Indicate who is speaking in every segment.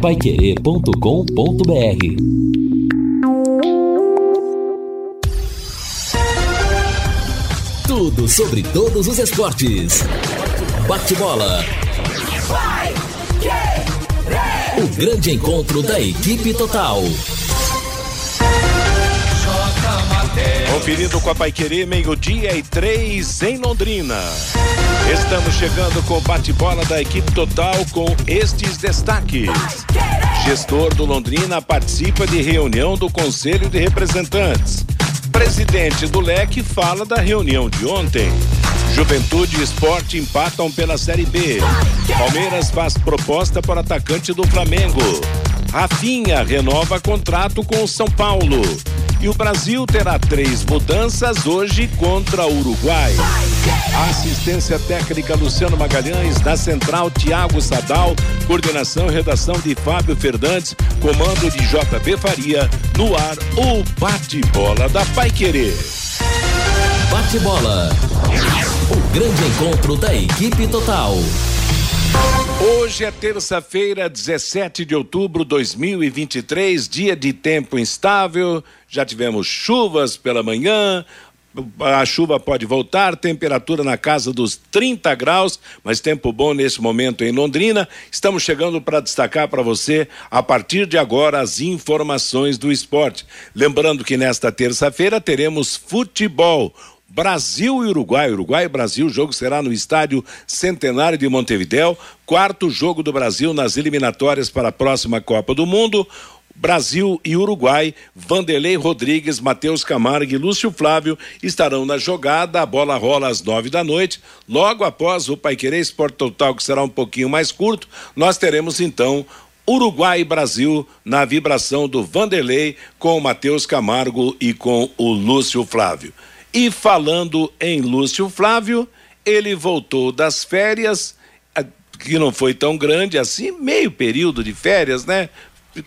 Speaker 1: paiquerê.com.br Tudo sobre todos os esportes. Bate-bola. O grande encontro da equipe total.
Speaker 2: Conferido com a Paiquerê, meio-dia e três em Londrina. Estamos chegando com o bate-bola da equipe total com estes destaques. Gestor do Londrina participa de reunião do Conselho de Representantes. Presidente do LEC fala da reunião de ontem. Juventude e Esporte empatam pela Série B. Palmeiras faz proposta para atacante do Flamengo. Rafinha renova contrato com o São Paulo. E o Brasil terá três mudanças hoje contra o Uruguai. Assistência técnica Luciano Magalhães, na central Tiago Sadal, coordenação e redação de Fábio Fernandes, comando de JB Faria, no ar o bate-bola da Pai Querer.
Speaker 1: Bate-bola. O grande encontro da equipe total.
Speaker 2: Hoje é terça-feira, 17 de outubro de 2023, dia de tempo instável. Já tivemos chuvas pela manhã, a chuva pode voltar, temperatura na casa dos 30 graus, mas tempo bom nesse momento em Londrina. Estamos chegando para destacar para você, a partir de agora, as informações do esporte. Lembrando que nesta terça-feira teremos futebol. Brasil e Uruguai. Uruguai e Brasil, o jogo será no estádio Centenário de Montevidéu. Quarto jogo do Brasil nas eliminatórias para a próxima Copa do Mundo. Brasil e Uruguai, Vanderlei Rodrigues, Matheus Camargo e Lúcio Flávio estarão na jogada. A bola rola às nove da noite. Logo após o Paiquerê Esporte Total, que será um pouquinho mais curto, nós teremos então Uruguai e Brasil na vibração do Vanderlei com o Matheus Camargo e com o Lúcio Flávio. E falando em Lúcio Flávio, ele voltou das férias, que não foi tão grande assim, meio período de férias, né?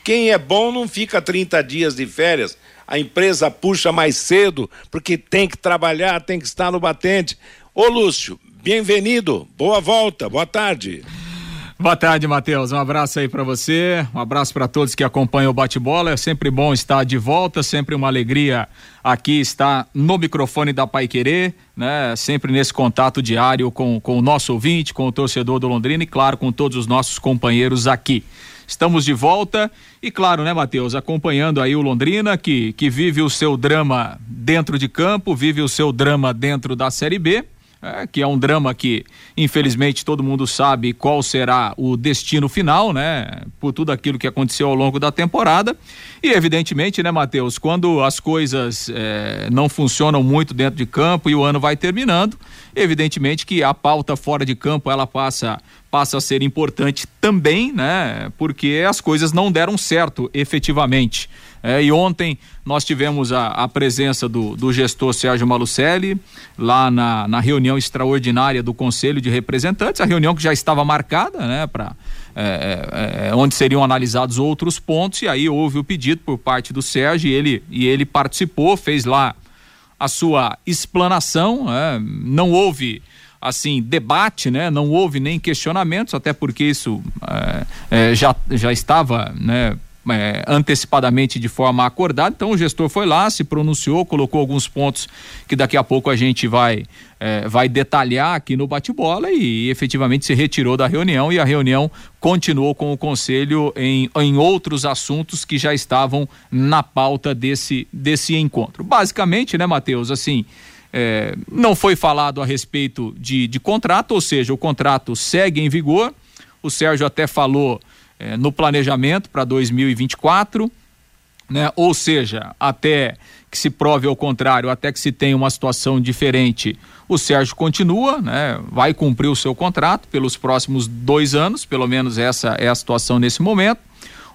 Speaker 2: Quem é bom não fica 30 dias de férias. A empresa puxa mais cedo, porque tem que trabalhar, tem que estar no batente. Ô Lúcio, bem-vindo, boa volta, boa tarde.
Speaker 3: Boa tarde, Matheus. Um abraço aí para você, um abraço para todos que acompanham o bate-bola. É sempre bom estar de volta, sempre uma alegria aqui estar no microfone da Pai Querer, né? Sempre nesse contato diário com, com o nosso ouvinte, com o torcedor do Londrina e, claro, com todos os nossos companheiros aqui. Estamos de volta e, claro, né, Matheus, acompanhando aí o Londrina, que, que vive o seu drama dentro de campo, vive o seu drama dentro da Série B é, que é um drama que, infelizmente, todo mundo sabe qual será o destino final, né? Por tudo aquilo que aconteceu ao longo da temporada. E, evidentemente, né, Matheus, quando as coisas é, não funcionam muito dentro de campo e o ano vai terminando, evidentemente que a pauta fora de campo ela passa passa a ser importante também, né? Porque as coisas não deram certo efetivamente. É, e ontem nós tivemos a, a presença do, do, gestor Sérgio Malucelli lá na, na, reunião extraordinária do Conselho de Representantes, a reunião que já estava marcada, né, para é, é, é, onde seriam analisados outros pontos, e aí houve o pedido por parte do Sérgio e ele, e ele participou, fez lá a sua explanação, é, não houve assim debate, né? Não houve nem questionamentos, até porque isso é, é, já, já estava, né? É, antecipadamente de forma acordada. Então o gestor foi lá, se pronunciou, colocou alguns pontos que daqui a pouco a gente vai é, vai detalhar aqui no bate-bola e, efetivamente se retirou da reunião e a reunião continuou com o conselho em, em outros assuntos que já estavam na pauta desse, desse encontro. Basicamente, né, Matheus, assim. É, não foi falado a respeito de, de contrato, ou seja, o contrato segue em vigor. O Sérgio até falou é, no planejamento para 2024, né? Ou seja, até que se prove ao contrário, até que se tenha uma situação diferente, o Sérgio continua, né? Vai cumprir o seu contrato pelos próximos dois anos, pelo menos essa é a situação nesse momento.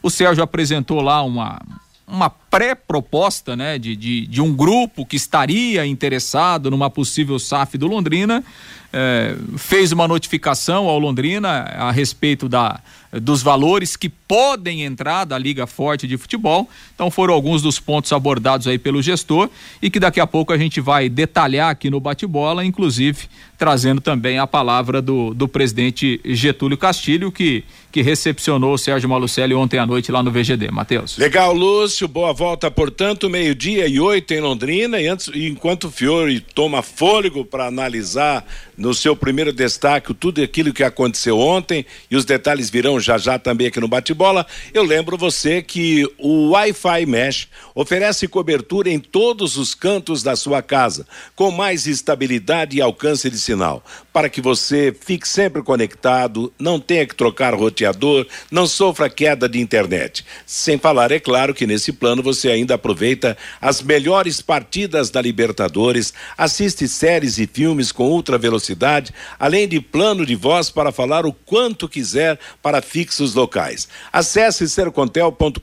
Speaker 3: O Sérgio apresentou lá uma, uma pré-proposta né, de, de, de, um grupo que estaria interessado numa possível SAF do Londrina, é, fez uma notificação ao Londrina a respeito da, dos valores que podem entrar da Liga Forte de Futebol. Então foram alguns dos pontos abordados aí pelo gestor e que daqui a pouco a gente vai detalhar aqui no bate-bola, inclusive trazendo também a palavra do, do presidente Getúlio Castilho, que, que recepcionou o Sérgio Malucelli ontem à noite lá no VGD. Matheus.
Speaker 2: Legal, Lúcio. Boa volta, portanto, meio-dia e oito em Londrina. E antes, enquanto o Fiore toma fôlego para analisar no seu primeiro destaque tudo aquilo que aconteceu ontem e os detalhes virão já já também aqui no bate-bola. Eu lembro você que o Wi-Fi Mesh oferece cobertura em todos os cantos da sua casa, com mais estabilidade e alcance de sinal, para que você fique sempre conectado, não tenha que trocar roteador, não sofra queda de internet. Sem falar, é claro que nesse plano você ainda aproveita as melhores partidas da Libertadores, assiste séries e filmes com ultra velocidade, além de plano de voz para falar o quanto quiser para fixos locais. Acesse sercontel.com.br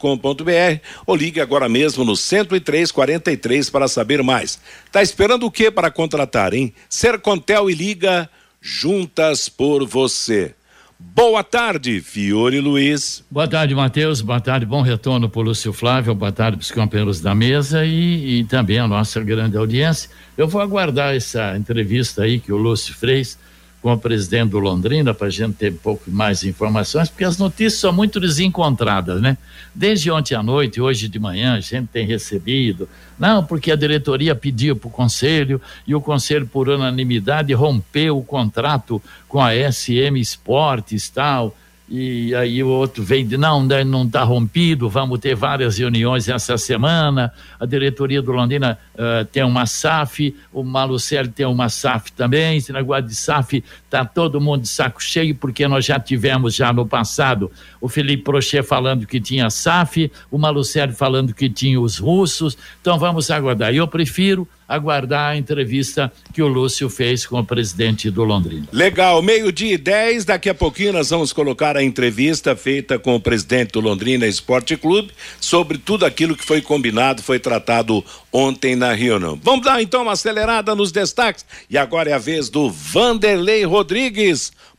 Speaker 2: ou ligue agora mesmo no 10343 para saber mais. Tá esperando o que para contratar, hein? Sercontel e liga juntas por você. Boa tarde, Fiore Luiz.
Speaker 4: Boa tarde, Matheus. Boa tarde, bom retorno para o Lúcio Flávio. Boa tarde para os companheiros da mesa e, e, também a nossa grande audiência. Eu vou aguardar essa entrevista aí que o Lúcio fez com o presidente do Londrina para a gente ter um pouco mais informações, porque as notícias são muito desencontradas, né? Desde ontem à noite, hoje de manhã, a gente tem recebido, não, porque a diretoria pediu para o conselho e o conselho, por unanimidade, rompeu o contrato com a SM Esportes tal e aí o outro vem de não, né, não está rompido, vamos ter várias reuniões essa semana. A diretoria do Londrina uh, tem uma SAF, o Malucelli tem uma SAF também. Esse negócio de SAF está todo mundo de saco cheio, porque nós já tivemos já no passado o Felipe Prochet falando que tinha SAF, o Malucelli falando que tinha os russos. Então vamos aguardar. Eu prefiro aguardar a entrevista que o Lúcio fez com o presidente do Londrina.
Speaker 2: Legal, meio-dia e 10, daqui a pouquinho nós vamos colocar a entrevista feita com o presidente do Londrina Esporte Clube sobre tudo aquilo que foi combinado, foi tratado ontem na reunião. Vamos dar então uma acelerada nos destaques e agora é a vez do Vanderlei Rodrigues.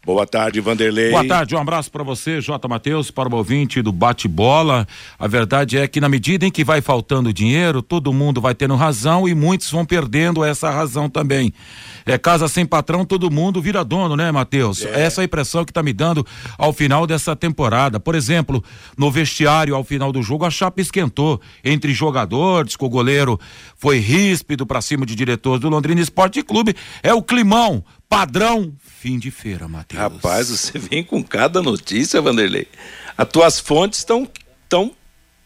Speaker 2: Boa tarde, Vanderlei.
Speaker 5: Boa tarde, um abraço para você, J. Matheus, para o ouvinte do bate-bola. A verdade é que na medida em que vai faltando dinheiro, todo mundo vai tendo razão e muitos vão perdendo essa razão também. É casa sem patrão, todo mundo vira dono, né, Matheus? É. Essa é a impressão que tá me dando ao final dessa temporada. Por exemplo, no vestiário, ao final do jogo, a chapa esquentou entre jogadores, que o goleiro foi ríspido para cima de diretores do Londrina Esporte Clube. É o climão padrão fim de feira, Matheus.
Speaker 2: Rapaz, você vem com cada notícia, Vanderlei. As tuas fontes estão tão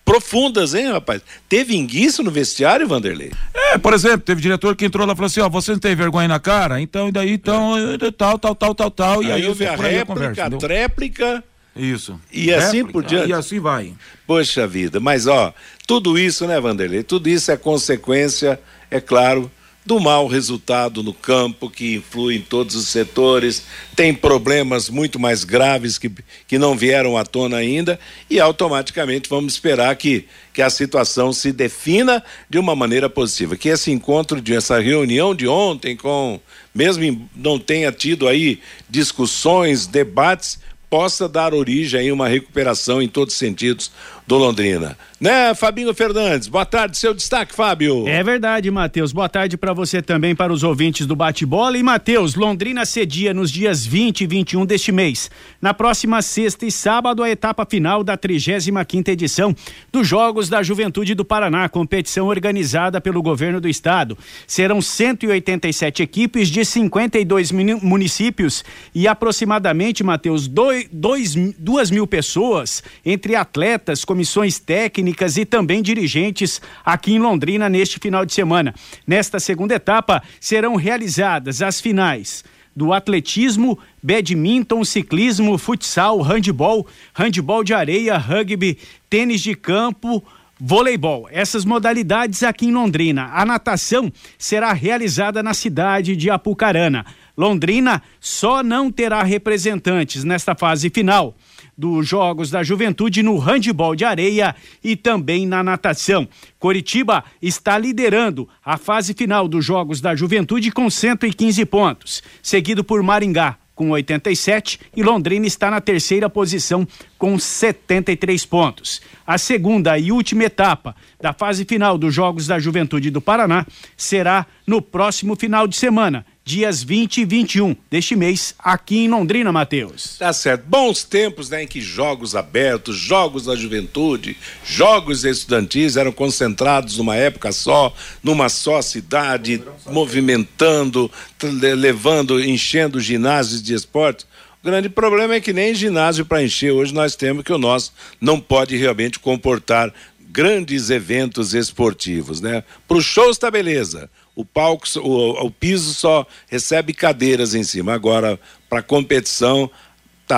Speaker 2: profundas, hein, rapaz? Teve enguiço no vestiário, Vanderlei?
Speaker 5: É, por exemplo, teve diretor que entrou lá e falou assim, ó, você não tem vergonha na cara? Então, e daí, então, é. tal, tal, tal, tal, tal, e aí,
Speaker 2: aí houve a réplica, a, conversa, a tréplica...
Speaker 5: Isso.
Speaker 2: E assim réplica, por diante.
Speaker 5: E assim vai.
Speaker 2: Poxa vida, mas ó, tudo isso, né, Vanderlei? Tudo isso é consequência, é claro, do mau resultado no campo, que influi em todos os setores, tem problemas muito mais graves que, que não vieram à tona ainda, e automaticamente vamos esperar que, que a situação se defina de uma maneira positiva. Que esse encontro, de essa reunião de ontem, com mesmo não tenha tido aí discussões, debates, possa dar origem a uma recuperação em todos os sentidos do Londrina. Né, Fabinho Fernandes? Boa tarde, seu destaque, Fábio.
Speaker 6: É verdade, Matheus. Boa tarde para você também, para os ouvintes do Bate-Bola. E, Matheus, Londrina cedia nos dias 20 e 21 deste mês. Na próxima sexta e sábado, a etapa final da 35 edição dos Jogos da Juventude do Paraná, competição organizada pelo governo do estado. Serão 187 equipes de 52 municípios e aproximadamente, Matheus, 2 mil pessoas, entre atletas, comissões técnicas e também dirigentes aqui em Londrina neste final de semana. Nesta segunda etapa serão realizadas as finais do atletismo, badminton, ciclismo, futsal, handball, handball de areia, rugby, tênis de campo, voleibol. Essas modalidades aqui em Londrina. A natação será realizada na cidade de Apucarana. Londrina só não terá representantes nesta fase final dos Jogos da Juventude no handebol de areia e também na natação. Coritiba está liderando a fase final dos Jogos da Juventude com 115 pontos, seguido por Maringá com 87 e Londrina está na terceira posição com 73 pontos. A segunda e última etapa da fase final dos Jogos da Juventude do Paraná será no próximo final de semana, dias 20 e 21 deste mês, aqui em Londrina, Matheus.
Speaker 2: Tá certo. Bons tempos, né, em que jogos abertos, jogos da juventude, jogos estudantis eram concentrados numa época só, numa só cidade, movimentando, levando, enchendo ginásios de esporte. O grande problema é que nem ginásio para encher hoje nós temos que o nosso não pode realmente comportar grandes eventos esportivos, né? Para o show está beleza o palco, o, o piso só recebe cadeiras em cima. Agora, para competição,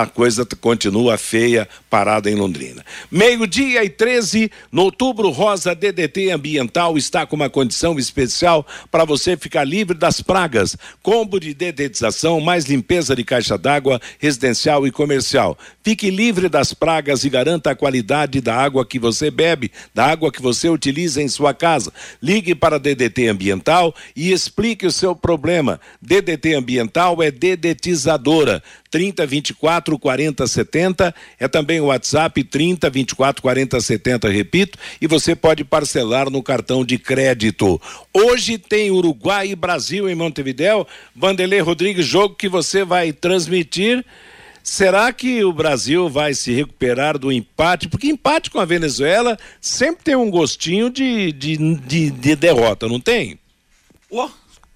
Speaker 2: a coisa continua feia, parada em Londrina. Meio-dia e 13, no outubro rosa DDT Ambiental está com uma condição especial para você ficar livre das pragas. Combo de dedetização, mais limpeza de caixa d'água residencial e comercial. Fique livre das pragas e garanta a qualidade da água que você bebe, da água que você utiliza em sua casa. Ligue para DDT Ambiental e explique o seu problema. DDT Ambiental é dedetizadora. 30 24 40 70 é também o WhatsApp 30 24 40 70, repito, e você pode parcelar no cartão de crédito. Hoje tem Uruguai e Brasil em Montevidéu. Vanderlei Rodrigues, jogo que você vai transmitir. Será que o Brasil vai se recuperar do empate? Porque empate com a Venezuela sempre tem um gostinho de, de, de, de derrota, não tem?
Speaker 5: Oh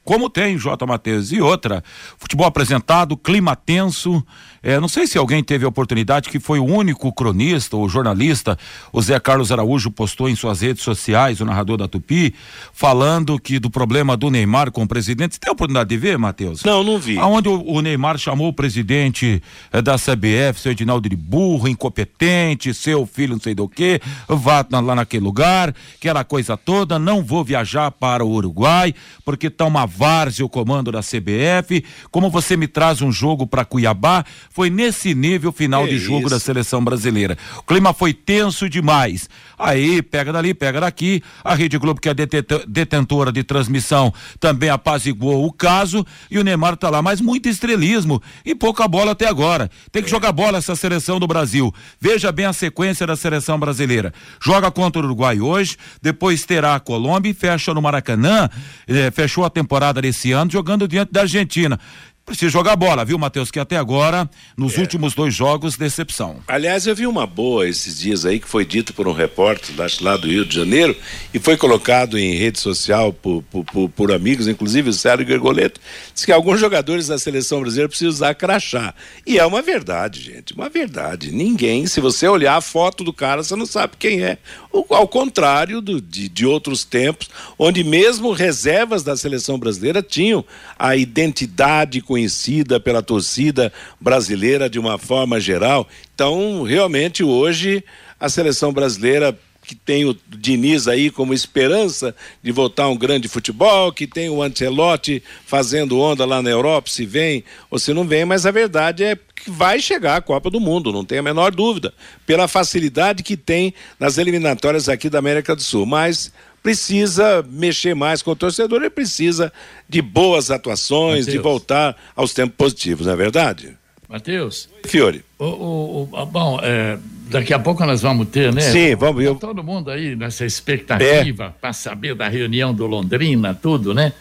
Speaker 5: como tem J. Matheus. E outra, futebol apresentado, clima tenso, é, não sei se alguém teve a oportunidade, que foi o único cronista ou jornalista, o Zé Carlos Araújo postou em suas redes sociais, o narrador da Tupi, falando que do problema do Neymar com o presidente. Você tem a oportunidade de ver, Matheus?
Speaker 2: Não, não vi.
Speaker 5: Aonde o, o Neymar chamou o presidente é, da CBF, seu Edinaldo de burro, incompetente, seu filho não sei do que, vá na, lá naquele lugar, aquela coisa toda, não vou viajar para o Uruguai, porque tá uma várzea o comando da CBF, como você me traz um jogo para Cuiabá, foi nesse nível final que de jogo isso? da seleção brasileira. O clima foi tenso demais. Aí, pega dali, pega daqui. A Rede Globo, que é detentora de transmissão, também apaziguou o caso. E o Neymar tá lá, mas muito estrelismo e pouca bola até agora. Tem que é. jogar bola essa seleção do Brasil. Veja bem a sequência da seleção brasileira. Joga contra o Uruguai hoje, depois terá a Colômbia e fecha no Maracanã. Eh, fechou a temporada desse ano jogando diante da Argentina precisa jogar bola, viu, Matheus? Que até agora, nos é. últimos dois jogos, decepção.
Speaker 2: Aliás, eu vi uma boa esses dias aí que foi dito por um repórter lá do Rio de Janeiro e foi colocado em rede social por, por, por, por amigos, inclusive o Sérgio Gergoleto, disse que alguns jogadores da seleção brasileira precisam usar crachá. E é uma verdade, gente, uma verdade. Ninguém, se você olhar a foto do cara, você não sabe quem é. Ao contrário do, de, de outros tempos, onde mesmo reservas da seleção brasileira tinham a identidade com pela torcida brasileira de uma forma geral. Então, realmente, hoje, a seleção brasileira que tem o Diniz aí como esperança de voltar a um grande futebol, que tem o Ancelotti fazendo onda lá na Europa, se vem ou se não vem, mas a verdade é que vai chegar a Copa do Mundo, não tem a menor dúvida, pela facilidade que tem nas eliminatórias aqui da América do Sul. Mas precisa mexer mais com o torcedor e precisa de boas atuações, Mateus. de voltar aos tempos positivos, não é verdade?
Speaker 4: Matheus.
Speaker 2: Fiore.
Speaker 4: O, o, o, bom, é, daqui a pouco nós vamos ter, né?
Speaker 2: Sim, vamos ver.
Speaker 4: Tá todo mundo aí nessa expectativa é. para saber da reunião do Londrina, tudo, né?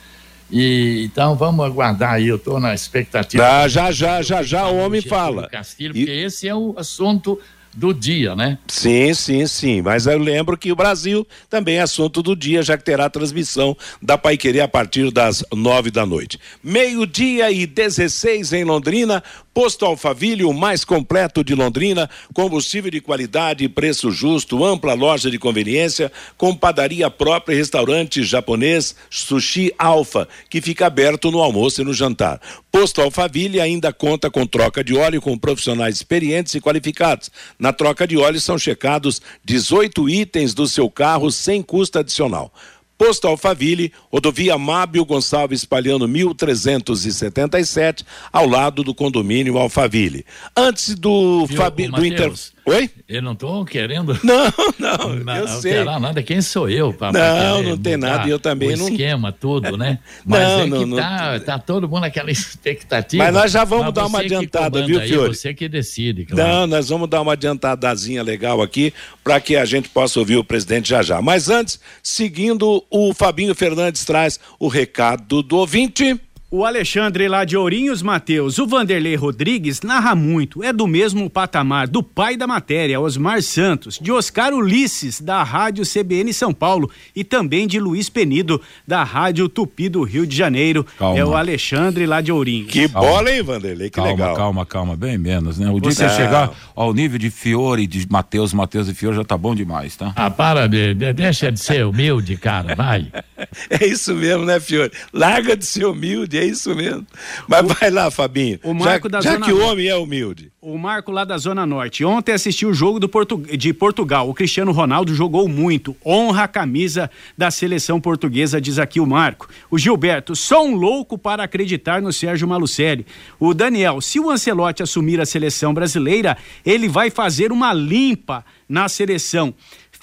Speaker 4: E, então vamos aguardar aí, eu estou na expectativa.
Speaker 2: Ah, já, já, já, já, o homem fala.
Speaker 4: Castilho, porque e... esse é o assunto do dia, né?
Speaker 2: Sim, sim, sim. Mas eu lembro que o Brasil também é assunto do dia, já que terá transmissão da Pai Querer a partir das nove da noite. Meio-dia e 16 em Londrina, Posto Alfaville, o mais completo de Londrina, combustível de qualidade preço justo, ampla loja de conveniência, com padaria própria e restaurante japonês Sushi Alfa, que fica aberto no almoço e no jantar. Posto Alfaville ainda conta com troca de óleo com profissionais experientes e qualificados. Na troca de óleo são checados 18 itens do seu carro sem custo adicional. Posto Alfaville, rodovia Mábio Gonçalves Palhano 1377, ao lado do condomínio Alfaville. Antes do, Fabi, do Inter...
Speaker 4: Oi? Eu não estou querendo.
Speaker 2: Não, não, não eu sei.
Speaker 4: nada. Quem sou eu?
Speaker 2: Pra, não, não tem nada. Eu também
Speaker 4: o
Speaker 2: não.
Speaker 4: esquema todo, né? Mas
Speaker 2: não,
Speaker 4: é
Speaker 2: não,
Speaker 4: que
Speaker 2: não,
Speaker 4: tá, tá todo mundo naquela expectativa.
Speaker 2: Mas nós já vamos dar uma adiantada, viu, Fiore?
Speaker 4: Você que decide. Claro.
Speaker 2: Não, nós vamos dar uma adiantadazinha legal aqui para que a gente possa ouvir o presidente já já. Mas antes, seguindo, o Fabinho Fernandes traz o recado do ouvinte.
Speaker 6: O Alexandre lá de Ourinhos, Matheus. O Vanderlei Rodrigues narra muito. É do mesmo patamar do pai da matéria, Osmar Santos, de Oscar Ulisses, da Rádio CBN São Paulo, e também de Luiz Penido, da Rádio Tupi do Rio de Janeiro. Calma. É o Alexandre lá de Ourinhos.
Speaker 2: Que calma. bola, hein, Vanderlei? Que
Speaker 5: calma,
Speaker 2: legal.
Speaker 5: Calma, calma, bem menos, né? O dia que você chegar ao nível de Fiore, de Matheus, Matheus e Fiore já tá bom demais, tá?
Speaker 4: Ah, para, deixa de ser humilde, cara, vai.
Speaker 2: é isso mesmo, né, Fiore? Larga de ser humilde é isso mesmo. Mas o, vai lá, Fabinho. O Marco já, da já Zona que o homem é humilde.
Speaker 6: O Marco lá da Zona Norte. Ontem assisti o jogo do Portu... de Portugal. O Cristiano Ronaldo jogou muito. Honra a camisa da seleção portuguesa, diz aqui o Marco. O Gilberto, só um louco para acreditar no Sérgio Malucelli. O Daniel, se o Ancelotti assumir a seleção brasileira, ele vai fazer uma limpa na seleção.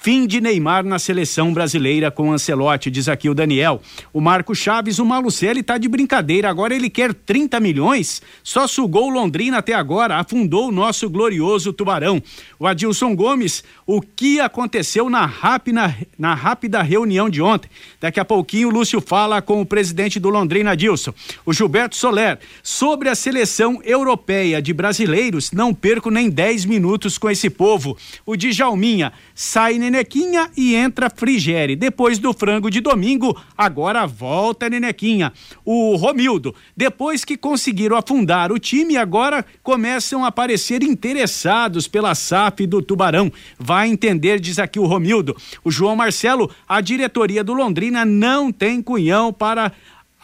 Speaker 6: Fim de Neymar na seleção brasileira com Ancelotti, diz aqui o Daniel. O Marco Chaves, o Malucelli tá de brincadeira, agora ele quer 30 milhões? Só sugou Londrina até agora, afundou o nosso glorioso Tubarão. O Adilson Gomes, o que aconteceu na rápida, na rápida reunião de ontem? Daqui a pouquinho o Lúcio fala com o presidente do Londrina, Adilson. O Gilberto Soler, sobre a seleção europeia de brasileiros, não perco nem 10 minutos com esse povo. O Djalminha, sai Nenequinha e entra Frigere. Depois do frango de domingo, agora volta Nenequinha. O Romildo, depois que conseguiram afundar o time, agora começam a aparecer interessados pela SAF do Tubarão. Vai entender, diz aqui o Romildo. O João Marcelo, a diretoria do Londrina não tem cunhão para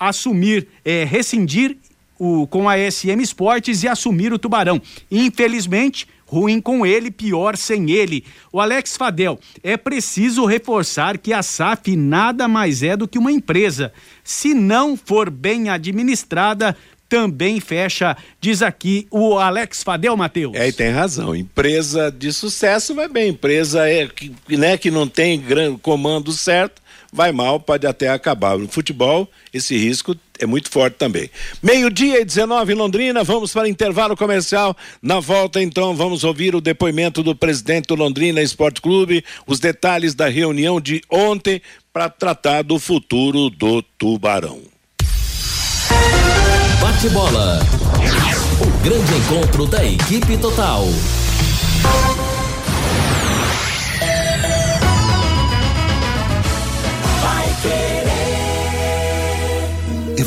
Speaker 6: assumir, é, rescindir o, com a SM Esportes e assumir o Tubarão. Infelizmente, Ruim com ele, pior sem ele. O Alex Fadel, é preciso reforçar que a SAF nada mais é do que uma empresa. Se não for bem administrada, também fecha, diz aqui o Alex Fadel Matheus.
Speaker 2: É, e tem razão. Empresa de sucesso vai bem. Empresa é, que, né, que não tem grande comando certo, vai mal, pode até acabar. No futebol, esse risco é muito forte também. Meio-dia e 19 em Londrina, vamos para intervalo comercial. Na volta, então, vamos ouvir o depoimento do presidente do Londrina Esporte Clube, os detalhes da reunião de ontem para tratar do futuro do Tubarão.
Speaker 1: Bate bola. O grande encontro da equipe total. Yeah.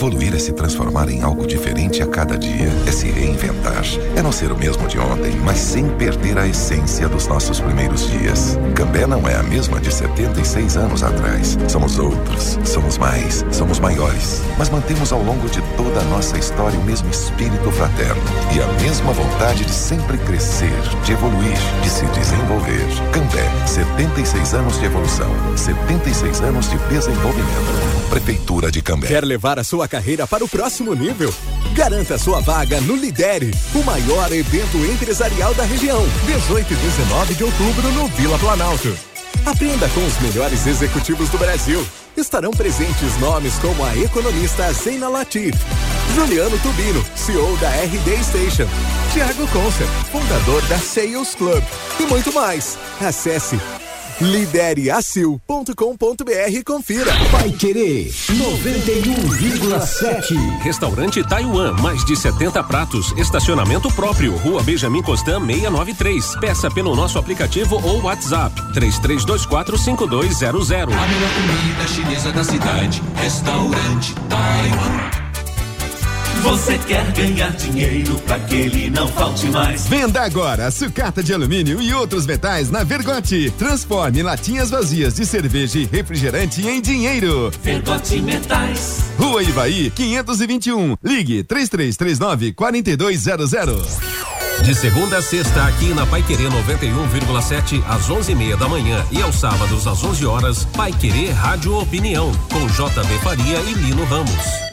Speaker 7: Evoluir é se transformar em algo diferente a cada dia, é se reinventar. É não ser o mesmo de ontem, mas sem perder a essência dos nossos primeiros dias. Cambé não é a mesma de 76 anos atrás. Somos outros, somos mais, somos maiores. Mas mantemos ao longo de toda a nossa história o mesmo espírito fraterno e a mesma vontade de sempre crescer, de evoluir, de se desenvolver. Cambé, 76 anos de evolução, 76 anos de desenvolvimento. Prefeitura de Cambé.
Speaker 8: Quer levar a sua carreira para o próximo nível? Garanta sua vaga no Lidere, o maior evento empresarial da região. 18 e 19 de outubro no Vila Planalto. Aprenda com os melhores executivos do Brasil. Estarão presentes nomes como a economista Zeina Latif, Juliano Tubino, CEO da RD Station, Thiago Concer, fundador da Sales Club e muito mais. Acesse lidereacil.com.br confira.
Speaker 1: Vai querer 91,7.
Speaker 9: Restaurante Taiwan, mais de 70 pratos, estacionamento próprio, Rua Benjamin Constant 693. Peça pelo nosso aplicativo ou WhatsApp 33245200. A
Speaker 10: melhor comida chinesa da cidade, restaurante Taiwan. Você quer ganhar dinheiro para que ele não falte mais?
Speaker 11: Venda agora sucata de alumínio e outros metais na Vergote. Transforme latinhas vazias de cerveja e refrigerante em dinheiro.
Speaker 10: Vergote Metais.
Speaker 11: Rua Ivaí, 521. Ligue 3339 4200.
Speaker 9: De segunda a sexta, aqui na Pai Querer 91,7 às 11:30 da manhã e aos sábados às 11 horas, Pai Querer Rádio Opinião com JB Faria e Lino Ramos.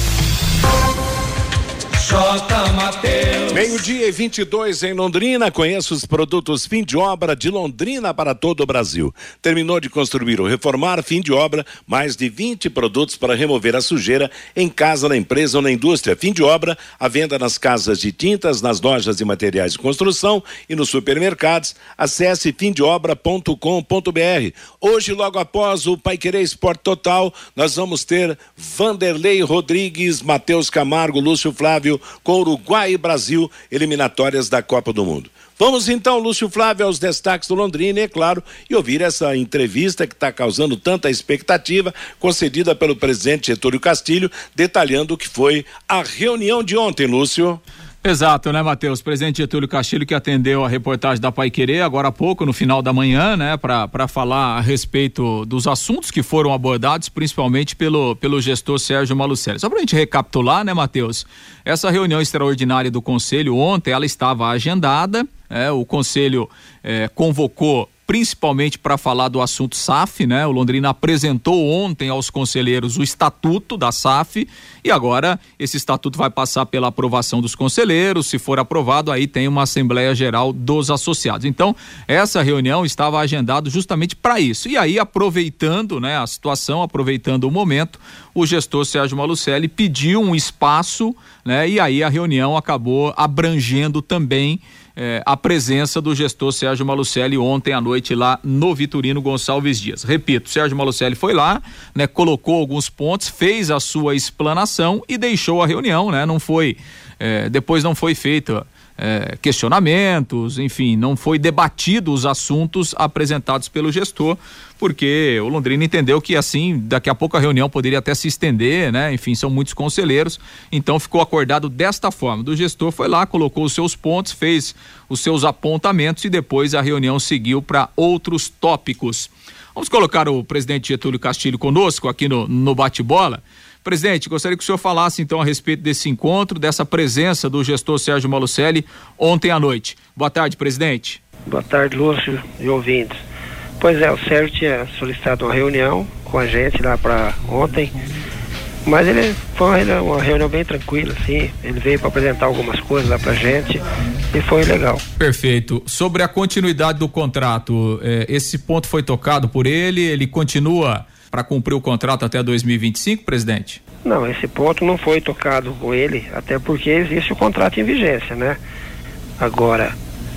Speaker 2: J. Mateus. Meio-dia e 22 em Londrina. Conheça os produtos fim de obra de Londrina para todo o Brasil. Terminou de construir ou reformar, fim de obra, mais de 20 produtos para remover a sujeira em casa, na empresa ou na indústria. Fim de obra, a venda nas casas de tintas, nas lojas de materiais de construção e nos supermercados. Acesse fimdeobra.com.br. Hoje, logo após o Pai Querer Esporte Total, nós vamos ter Vanderlei Rodrigues, Matheus Camargo, Lúcio Flávio com Uruguai e Brasil, eliminatórias da Copa do Mundo. Vamos então, Lúcio Flávio, aos destaques do Londrina, é claro, e ouvir essa entrevista que está causando tanta expectativa, concedida pelo presidente Getúlio Castilho, detalhando o que foi a reunião de ontem, Lúcio.
Speaker 3: Exato, né, Matheus? Presidente Getúlio Castilho que atendeu a reportagem da Pai Querer agora há pouco, no final da manhã, né, para falar a respeito dos assuntos que foram abordados, principalmente pelo, pelo gestor Sérgio Malucelli. Só para a gente recapitular, né, Matheus? Essa reunião extraordinária do Conselho ontem, ela estava agendada, é, o Conselho é, convocou principalmente para falar do assunto SAF, né? O Londrina apresentou ontem aos conselheiros o estatuto da SAF e agora esse estatuto vai passar pela aprovação dos conselheiros. Se for aprovado, aí tem uma Assembleia Geral dos Associados. Então, essa reunião estava agendada justamente para isso. E aí, aproveitando né, a situação, aproveitando o momento, o gestor Sérgio Malucelli pediu um espaço, né? E aí a reunião acabou abrangendo também eh, a presença do gestor Sérgio Malucelli ontem à noite lá no Vitorino Gonçalves Dias. Repito, Sérgio Malucelli foi lá, né, colocou alguns pontos, fez a sua explanação e deixou a reunião, né? Não foi, eh, depois não foi feita é, questionamentos, enfim, não foi debatido os assuntos apresentados pelo gestor, porque o Londrina entendeu que assim, daqui a pouco a reunião poderia até se estender, né? Enfim, são muitos conselheiros, então ficou acordado desta forma. Do gestor foi lá, colocou os seus pontos, fez os seus apontamentos e depois a reunião seguiu para outros tópicos. Vamos colocar o presidente Getúlio Castilho conosco aqui no, no bate-bola. Presidente, gostaria que o senhor falasse então a respeito desse encontro, dessa presença do gestor Sérgio Malucelli ontem à noite. Boa tarde, presidente.
Speaker 12: Boa tarde, Lúcio e ouvintes. Pois é, o Sérgio tinha solicitado uma reunião com a gente lá para ontem, mas ele foi uma reunião, uma reunião, bem tranquila, assim. Ele veio para apresentar algumas coisas lá pra gente e foi legal.
Speaker 3: Perfeito. Sobre a continuidade do contrato, eh, esse ponto foi tocado por ele, ele continua para cumprir o contrato até 2025, presidente?
Speaker 12: Não, esse ponto não foi tocado com ele, até porque existe o contrato em vigência, né? Agora,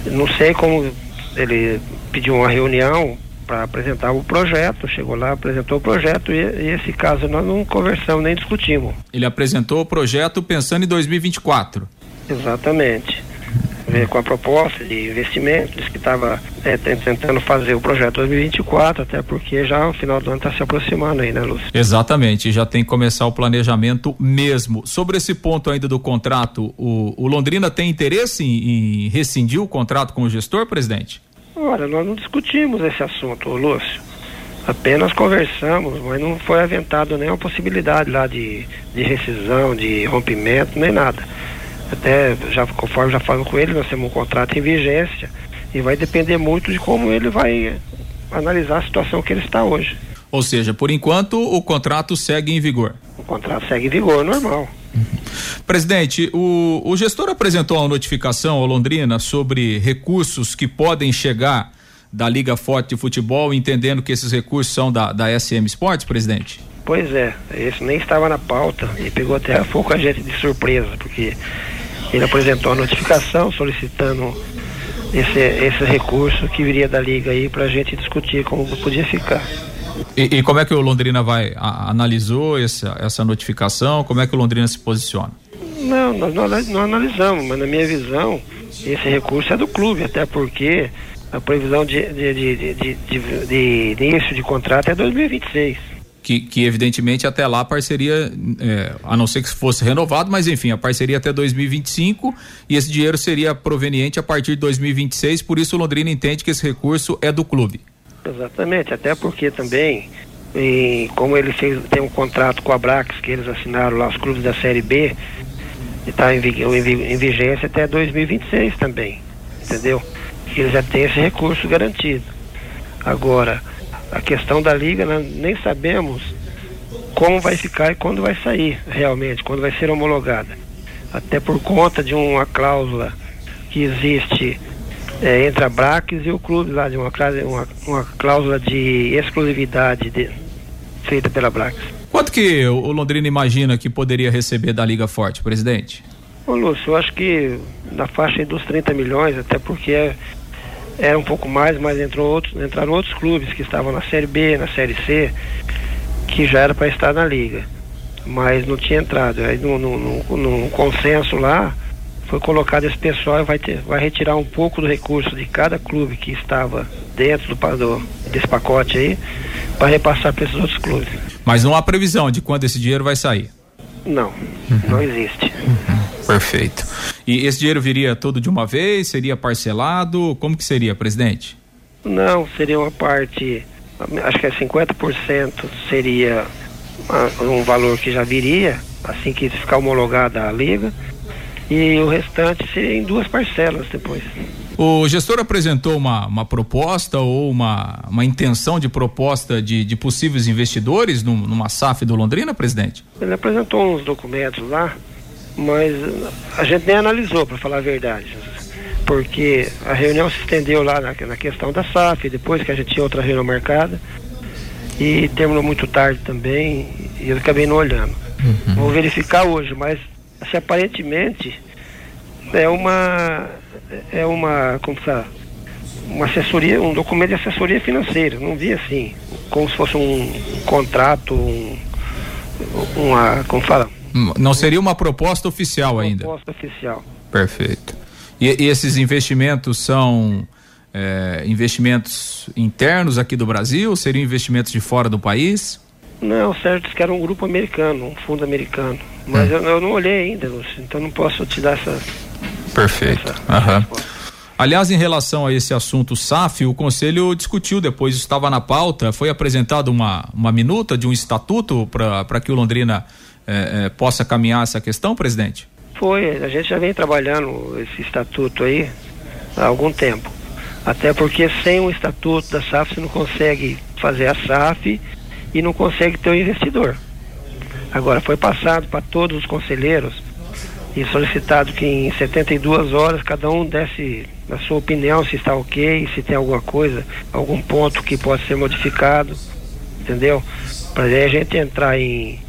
Speaker 12: não sei como ele pediu uma reunião para apresentar o projeto, chegou lá, apresentou o projeto e, e, esse caso nós não conversamos nem discutimos.
Speaker 3: Ele apresentou o projeto pensando em 2024.
Speaker 12: Exatamente com a proposta de investimento, disse que estava é, tentando fazer o projeto 2024, até porque já o final do ano está se aproximando aí, né, Lúcio?
Speaker 3: Exatamente, já tem que começar o planejamento mesmo. Sobre esse ponto ainda do contrato, o, o Londrina tem interesse em, em rescindir o contrato com o gestor, presidente?
Speaker 12: Olha, nós não discutimos esse assunto, Lúcio. Apenas conversamos, mas não foi aventado nenhuma possibilidade lá de, de rescisão, de rompimento, nem nada. Até já conforme já falo com ele, nós temos um contrato em vigência e vai depender muito de como ele vai analisar a situação que ele está hoje.
Speaker 3: Ou seja, por enquanto o contrato segue em vigor.
Speaker 12: O contrato segue em vigor, normal.
Speaker 3: Presidente, o, o gestor apresentou uma notificação ao Londrina sobre recursos que podem chegar da Liga Forte de Futebol, entendendo que esses recursos são da, da SM Sports, presidente?
Speaker 12: Pois é, isso nem estava na pauta e pegou até a pouco a gente de surpresa, porque ele apresentou a notificação solicitando esse, esse recurso que viria da Liga aí para a gente discutir como podia ficar.
Speaker 3: E, e, como é que o Londrina vai a, analisou essa, essa notificação? Como é que o Londrina se posiciona?
Speaker 12: Não, nós não, não analisamos, mas na minha visão, esse recurso é do clube, até porque a previsão de, de, de, de, início de contrato é 2026.
Speaker 3: que, que evidentemente até lá a parceria, é, a não ser que fosse renovado, mas enfim, a parceria até 2025 e esse dinheiro seria proveniente a partir de 2026, por isso o Londrina entende que esse recurso é do clube.
Speaker 12: Exatamente, até porque também, como ele fez, tem um contrato com a Brax, que eles assinaram lá os clubes da Série B, está em, em, em vigência até 2026 também, entendeu? Ele já tem esse recurso garantido. Agora, a questão da liga, nós nem sabemos como vai ficar e quando vai sair realmente, quando vai ser homologada. Até por conta de uma cláusula que existe é, entre a Braques e o clube lá, de uma, uma, uma cláusula de exclusividade de, feita pela Braques.
Speaker 3: Quanto que o Londrina imagina que poderia receber da Liga Forte, presidente?
Speaker 12: Ô Lúcio, eu acho que na faixa dos 30 milhões, até porque é era um pouco mais, mas entrou outros, entraram outros clubes que estavam na Série B, na Série C, que já era para estar na liga, mas não tinha entrado. Aí no, no, no, no, consenso lá foi colocado esse pessoal e vai, ter, vai retirar um pouco do recurso de cada clube que estava dentro do, do desse pacote aí para repassar para esses outros clubes.
Speaker 3: Mas não há previsão de quando esse dinheiro vai sair?
Speaker 12: Não, uhum. não existe.
Speaker 3: Uhum. Perfeito. E esse dinheiro viria todo de uma vez? Seria parcelado? Como que seria, presidente?
Speaker 12: Não, seria uma parte, acho que é 50% seria um valor que já viria, assim que ficar homologada a liga, e o restante seria em duas parcelas depois.
Speaker 3: O gestor apresentou uma, uma proposta ou uma, uma intenção de proposta de, de possíveis investidores numa SAF do Londrina, presidente?
Speaker 12: Ele apresentou uns documentos lá mas a gente nem analisou, para falar a verdade. Porque a reunião se estendeu lá na, na, questão da SAF, depois que a gente tinha outra reunião marcada, e terminou muito tarde também, e eu acabei não olhando. Uhum. Vou verificar hoje, mas assim, aparentemente é uma é uma como sabe, uma assessoria, um documento de assessoria financeira. Não vi assim, como se fosse um contrato, um, uma, como fala,
Speaker 3: não seria uma proposta oficial ainda?
Speaker 12: Proposta oficial.
Speaker 3: Perfeito. E, e esses investimentos são é, investimentos internos aqui do Brasil? Ou seriam investimentos de fora do país?
Speaker 12: Não, o Sérgio disse que era um grupo americano, um fundo americano. Mas hum. eu, eu, não olhei ainda, então não posso te dar essa.
Speaker 3: Perfeito. Essa uhum. Aliás, em relação a esse assunto SAF, o Conselho discutiu depois, estava na pauta, foi apresentada uma, uma minuta de um estatuto para que o Londrina é, é, possa caminhar essa questão, presidente?
Speaker 12: Foi, a gente já vem trabalhando esse estatuto aí há algum tempo. Até porque sem o estatuto da SAF você não consegue fazer a SAF e não consegue ter o um investidor. Agora, foi passado para todos os conselheiros e solicitado que em 72 horas cada um desse a sua opinião se está ok, se tem alguma coisa, algum ponto que pode ser modificado, entendeu? Para a gente entrar em,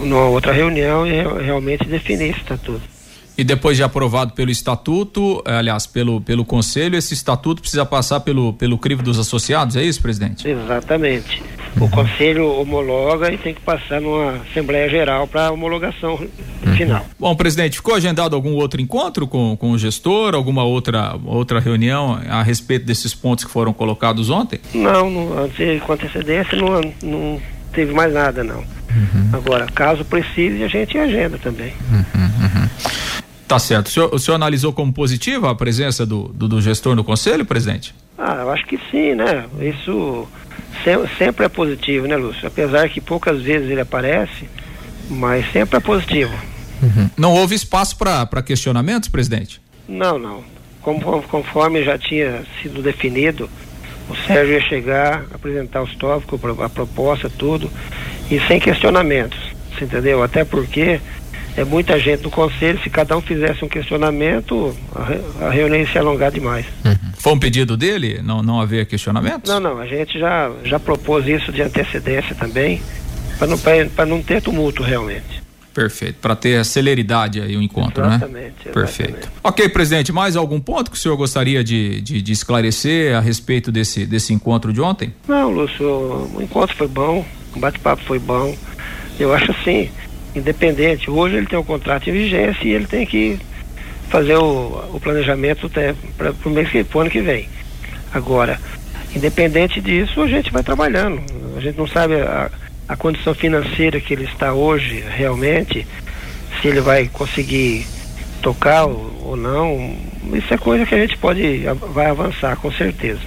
Speaker 12: numa outra reunião e realmente definir esse estatuto.
Speaker 3: E depois de aprovado pelo estatuto, eh, aliás, pelo, pelo conselho, esse estatuto precisa passar pelo, pelo crivo dos associados, é isso, presidente?
Speaker 12: Exatamente. O conselho homologa e tem que passar numa Assembleia Geral para homologação uhum. final.
Speaker 3: Bom, presidente, ficou agendado algum outro encontro com, com o gestor, alguma outra, outra reunião a respeito desses pontos que foram colocados ontem?
Speaker 12: Não, não antes, com antecedência não, não teve mais nada, não. Uhum. Agora, caso precise, a gente agenda também. Uhum,
Speaker 3: uhum. Tá certo. O senhor, o senhor, analisou como positiva a presença do, do, do, gestor no conselho, presidente?
Speaker 12: Ah, eu acho que sim, né? Isso sempre, é positivo, né, Lúcio? Apesar que poucas vezes ele aparece, mas sempre é positivo.
Speaker 3: Uhum. Não houve espaço para questionamentos, presidente?
Speaker 12: Não, não. Como, conforme já tinha sido definido, o Sérgio ia chegar, apresentar os tópicos, a proposta, tudo, e sem questionamentos, você entendeu? Até porque é muita gente no conselho, se cada um fizesse um questionamento, a, reunião ia se alongar demais.
Speaker 3: Uhum. Foi um pedido dele, não, não haver questionamentos?
Speaker 12: Não, não, a gente já, já propôs isso de antecedência também, para não, não ter tumulto realmente.
Speaker 3: Perfeito, para ter a celeridade aí o encontro,
Speaker 12: exatamente,
Speaker 3: né?
Speaker 12: Exatamente.
Speaker 3: Perfeito. Ok, presidente, mais algum ponto que o senhor gostaria de, de, de, esclarecer a respeito desse, desse encontro de ontem?
Speaker 12: Não, Lúcio, o encontro foi bom, o bate-papo foi bom. Eu acho assim, independente, hoje ele tem um contrato em vigência e ele tem que fazer o, o planejamento para o mês que ano que vem. Agora, independente disso, a gente vai trabalhando. A gente não sabe a, a condição financeira que ele está hoje, realmente, se ele vai conseguir tocar ou, ou não, isso é coisa que a gente pode, vai avançar, com certeza.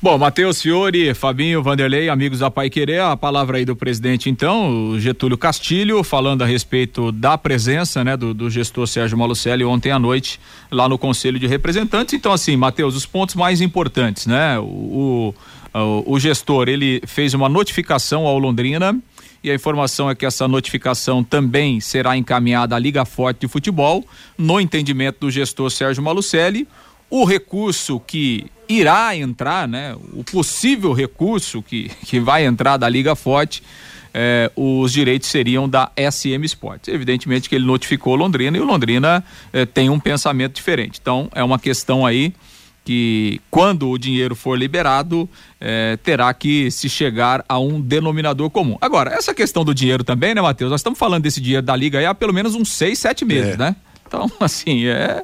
Speaker 3: Bom, Matheus Fiore, Fabinho, Vanderlei, amigos da Pai Querer, a palavra aí do presidente então, Getúlio Castilho, falando a respeito da presença, né, do, do gestor Sérgio Malucelli ontem à noite lá no Conselho de Representantes. Então, assim, Matheus, os pontos mais importantes, né? O, o, o gestor, ele fez uma notificação ao Londrina e a informação é que essa notificação também será encaminhada à Liga Forte de Futebol, no entendimento do gestor Sérgio Malucelli. O recurso que irá entrar, né? O possível recurso que, que vai entrar da Liga Forte, eh, os direitos seriam da SM Sports. Evidentemente que ele notificou Londrina e o Londrina eh, tem um pensamento diferente. Então é uma questão aí que quando o dinheiro for liberado eh, terá que se chegar a um denominador comum. Agora essa questão do dinheiro também, né, Matheus? Nós estamos falando desse dinheiro da liga aí há pelo menos uns seis, sete meses,
Speaker 2: É.
Speaker 3: né? Então, assim, é.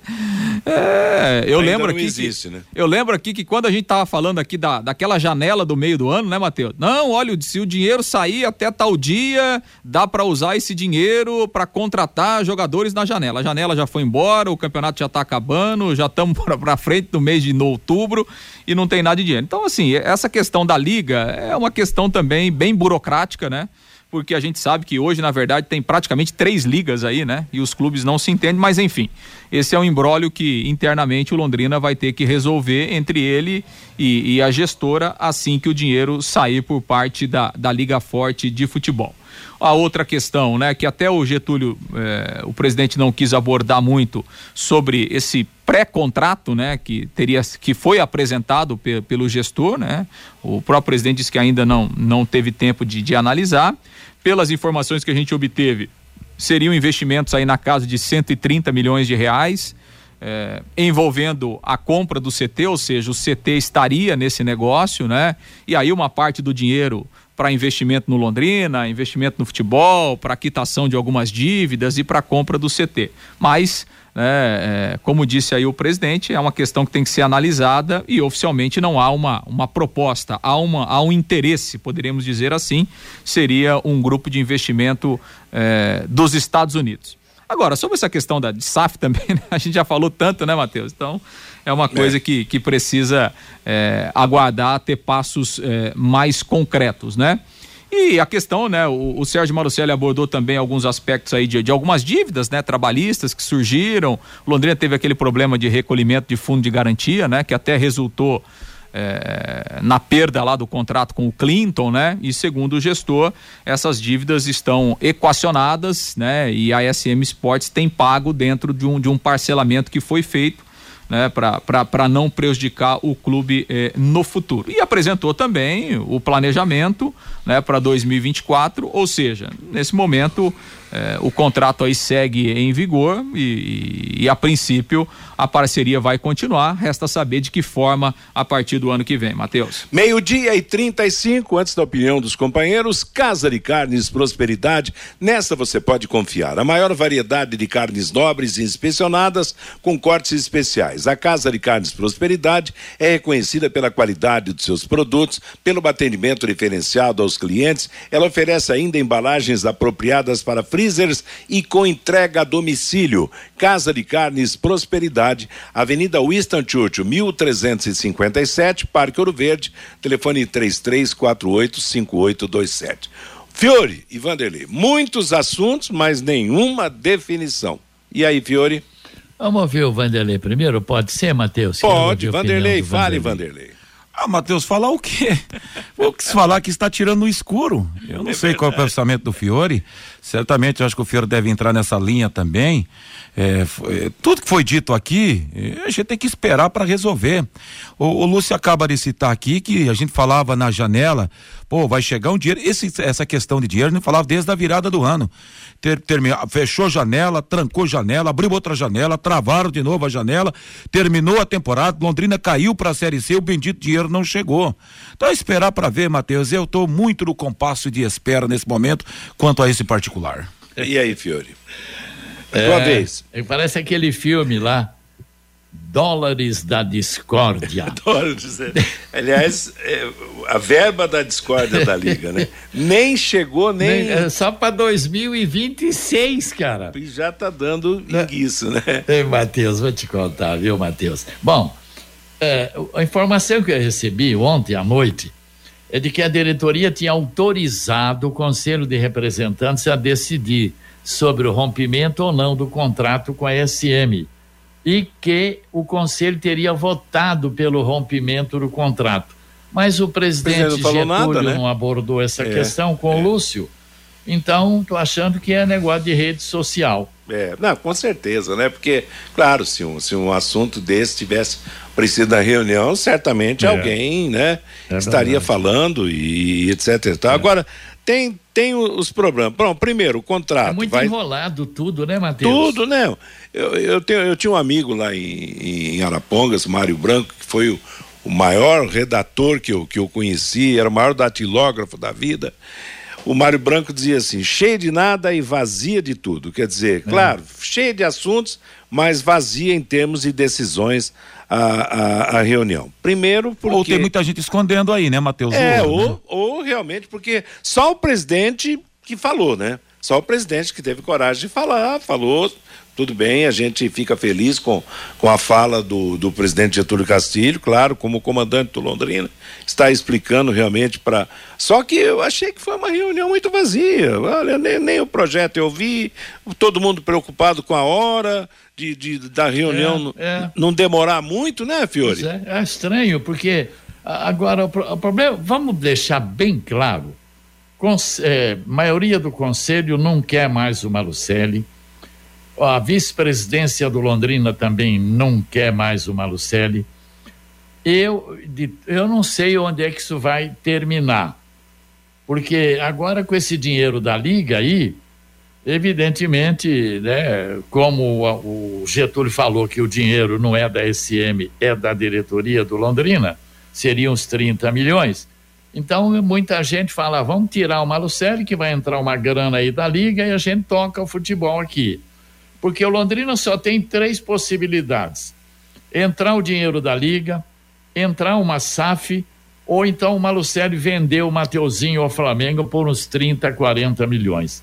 Speaker 3: é eu
Speaker 2: Ainda
Speaker 3: lembro aqui.
Speaker 2: existe,
Speaker 3: que,
Speaker 2: né?
Speaker 3: Eu lembro aqui que quando a gente tava falando aqui da, daquela janela do meio do ano, né, Matheus? Não, olha, se o dinheiro sair até tal dia, dá para usar esse dinheiro para contratar jogadores na janela. A janela já foi embora, o campeonato já tá acabando, já estamos para frente do mês de outubro e não tem nada de dinheiro. Então, assim, essa questão da liga é uma questão também bem burocrática, né? Porque a gente sabe que hoje, na verdade, tem praticamente três ligas aí, né? E os clubes não se entendem, mas enfim, esse é um embrólio que internamente o Londrina vai ter que resolver entre ele e, e a gestora assim que o dinheiro sair por parte da, da Liga Forte de Futebol. A outra questão, né, que até o Getúlio, eh, o presidente não quis abordar muito sobre esse pré-contrato, né, que teria, que foi apresentado pe- pelo gestor, né, o próprio presidente disse que ainda não, não teve tempo de, de analisar. Pelas informações que a gente obteve, seriam investimentos aí na casa de 130 milhões de reais, eh, envolvendo a compra do CT, ou seja, o CT estaria nesse negócio, né? E aí uma parte do dinheiro para investimento no Londrina, investimento no futebol, para quitação de algumas dívidas e para compra do CT. Mas, né, é, como disse aí o presidente, é uma questão que tem que ser analisada e oficialmente não há uma, uma proposta, há, uma, há um interesse, poderíamos dizer assim, seria um grupo de investimento é, dos Estados Unidos. Agora, sobre essa questão da SAF também, né? a gente já falou tanto, né, Matheus? Então, é uma coisa que, que precisa é, aguardar ter passos é, mais concretos, né? E a questão, né, o, o Sérgio Marucelli abordou também alguns aspectos aí de, de algumas dívidas, né, trabalhistas que surgiram. Londrina teve aquele problema de recolhimento de fundo de garantia, né, que até resultou é, na perda lá do contrato com o Clinton, né? E segundo o gestor, essas dívidas estão equacionadas, né? E a SM Sports tem pago dentro de um, de um parcelamento que foi feito. Né, para não prejudicar o clube eh, no futuro. E apresentou também o planejamento né, para 2024, ou seja, nesse momento eh, o contrato aí segue em vigor e, e, a princípio a parceria vai continuar. Resta saber de que forma a partir do ano que vem. Matheus.
Speaker 2: Meio-dia e 35, antes da opinião dos companheiros, Casa de Carnes Prosperidade. Nessa você pode confiar. A maior variedade de carnes nobres e inspecionadas com cortes especiais. A Casa de Carnes Prosperidade é reconhecida pela qualidade dos seus produtos, pelo atendimento diferenciado aos clientes. Ela oferece ainda embalagens apropriadas para freezers e com entrega a domicílio. Casa de Carnes Prosperidade, Avenida Winston Churchill, 1357, Parque Ouro Verde, telefone 33485827. Fiore e Vanderlei, muitos assuntos, mas nenhuma definição. E aí, Fiore?
Speaker 4: Vamos ouvir o Vanderlei primeiro? Pode ser, Matheus?
Speaker 2: Pode, Vanderlei,
Speaker 4: do
Speaker 2: fale, Vanderlei.
Speaker 5: Ah, Matheus, falar o quê? Vou falar que está tirando no escuro. Eu não sei qual é o pensamento do Fiore. Certamente eu acho que o Fiore deve entrar nessa linha também. É, foi- tudo que foi dito aqui, eh, a gente tem que esperar para resolver. O, o Lúcio acaba de citar aqui que a gente falava na janela, pô, vai chegar um dinheiro. Esse, essa questão de dinheiro a gente falava desde a virada do ano. Ter, termi- fechou janela, trancou janela, abriu outra janela, travaram de novo a janela, terminou a temporada, Londrina caiu para a Série C, o bendito dinheiro não chegou. Então é esperar para ver, Matheus. Eu estou muito no compasso de espera nesse momento quanto a esse particular.
Speaker 2: E aí, Fiore?
Speaker 4: É,
Speaker 2: Tua vez.
Speaker 4: Parece aquele filme lá, dólares da discórdia.
Speaker 2: dólares, é. Aliás, é, a verba da discórdia da Liga, né? Nem chegou, nem. nem
Speaker 4: é só para 2026, cara.
Speaker 2: E já tá dando isso, né?
Speaker 4: Ei, Matheus, vou te contar, viu, Matheus? Bom, é, a informação que eu recebi ontem à noite é de que a diretoria tinha autorizado o Conselho de Representantes a decidir sobre o rompimento ou não do contrato com a SM e que o Conselho teria votado pelo rompimento do contrato. Mas o presidente
Speaker 2: não
Speaker 4: Getúlio
Speaker 2: nada, né?
Speaker 4: não abordou essa
Speaker 2: É,
Speaker 4: questão com
Speaker 2: é.
Speaker 4: o Lúcio. Então, tô achando que é negócio de rede social.
Speaker 2: É, não, com certeza, né? Porque, claro, se um, se um assunto desse tivesse preciso da reunião, certamente
Speaker 4: É.
Speaker 2: alguém, né,
Speaker 4: É
Speaker 2: estaria
Speaker 4: verdade.
Speaker 2: falando e, etc. e tal. Agora, tem, tem os problemas. Bom, primeiro, o contrato.
Speaker 4: É muito
Speaker 2: vai...
Speaker 4: enrolado tudo, né, Matheus?
Speaker 2: Tudo, né? Eu, eu, tenho, eu tinha um amigo lá em, em Arapongas, Mário Branco, que foi o, o maior redator que eu, que eu conheci, era o maior datilógrafo da vida. O Mário Branco dizia assim: cheio de nada e vazia de tudo. Quer dizer, claro, cheio de assuntos, mas vazia em termos de decisões a, a, a reunião. Primeiro, porque.
Speaker 5: Ou tem muita gente escondendo aí, né, Matheus?
Speaker 2: É,
Speaker 5: Ouro, né?
Speaker 2: ou, ou realmente, porque só o presidente que falou, né? Só o presidente que teve coragem de falar, falou, tudo bem, a gente fica feliz com, com a fala do, do presidente Getúlio Castilho, claro, como comandante do Londrina, está explicando realmente para. Só que eu achei que foi uma reunião muito vazia. Olha, nem, nem o projeto eu vi, todo mundo preocupado com a hora de, de da reunião
Speaker 4: É,
Speaker 2: não-
Speaker 4: é.
Speaker 2: não demorar muito, né, Fiore?
Speaker 4: É, é estranho, porque a- agora o, o problema, vamos deixar bem claro, cons, é, maioria do conselho não quer mais o Malucelli, a vice-presidência do Londrina também não quer mais o Malucelli. Eu, eu não sei onde é que isso vai terminar, porque agora com esse dinheiro da liga aí, evidentemente, né, como o Getúlio falou que o dinheiro não é da SM, é da diretoria do Londrina, seriam uns 30 milhões. Então, muita gente fala, "Ah, vamos tirar o Malucelli, que vai entrar uma grana aí da liga e a gente toca o futebol aqui. Porque o Londrina só tem três possibilidades: entrar o dinheiro da liga, entrar uma SAF, ou então o Malucelli vender o Mateuzinho ao Flamengo por uns 30, 40 milhões.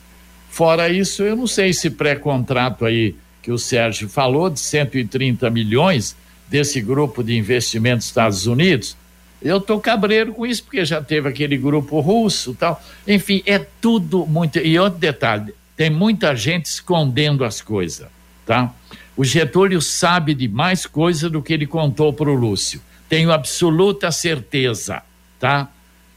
Speaker 4: Fora isso, eu não sei se pré-contrato aí que o Sérgio falou de 130 milhões desse grupo de investimentos dos Estados Unidos. Eu tô cabreiro com isso porque já teve aquele grupo russo, tal. Enfim, é tudo muito. E outro detalhe, tem muita gente escondendo as coisas, tá? O Getúlio sabe de mais coisa do que ele contou para o Lúcio. Tenho absoluta certeza, tá?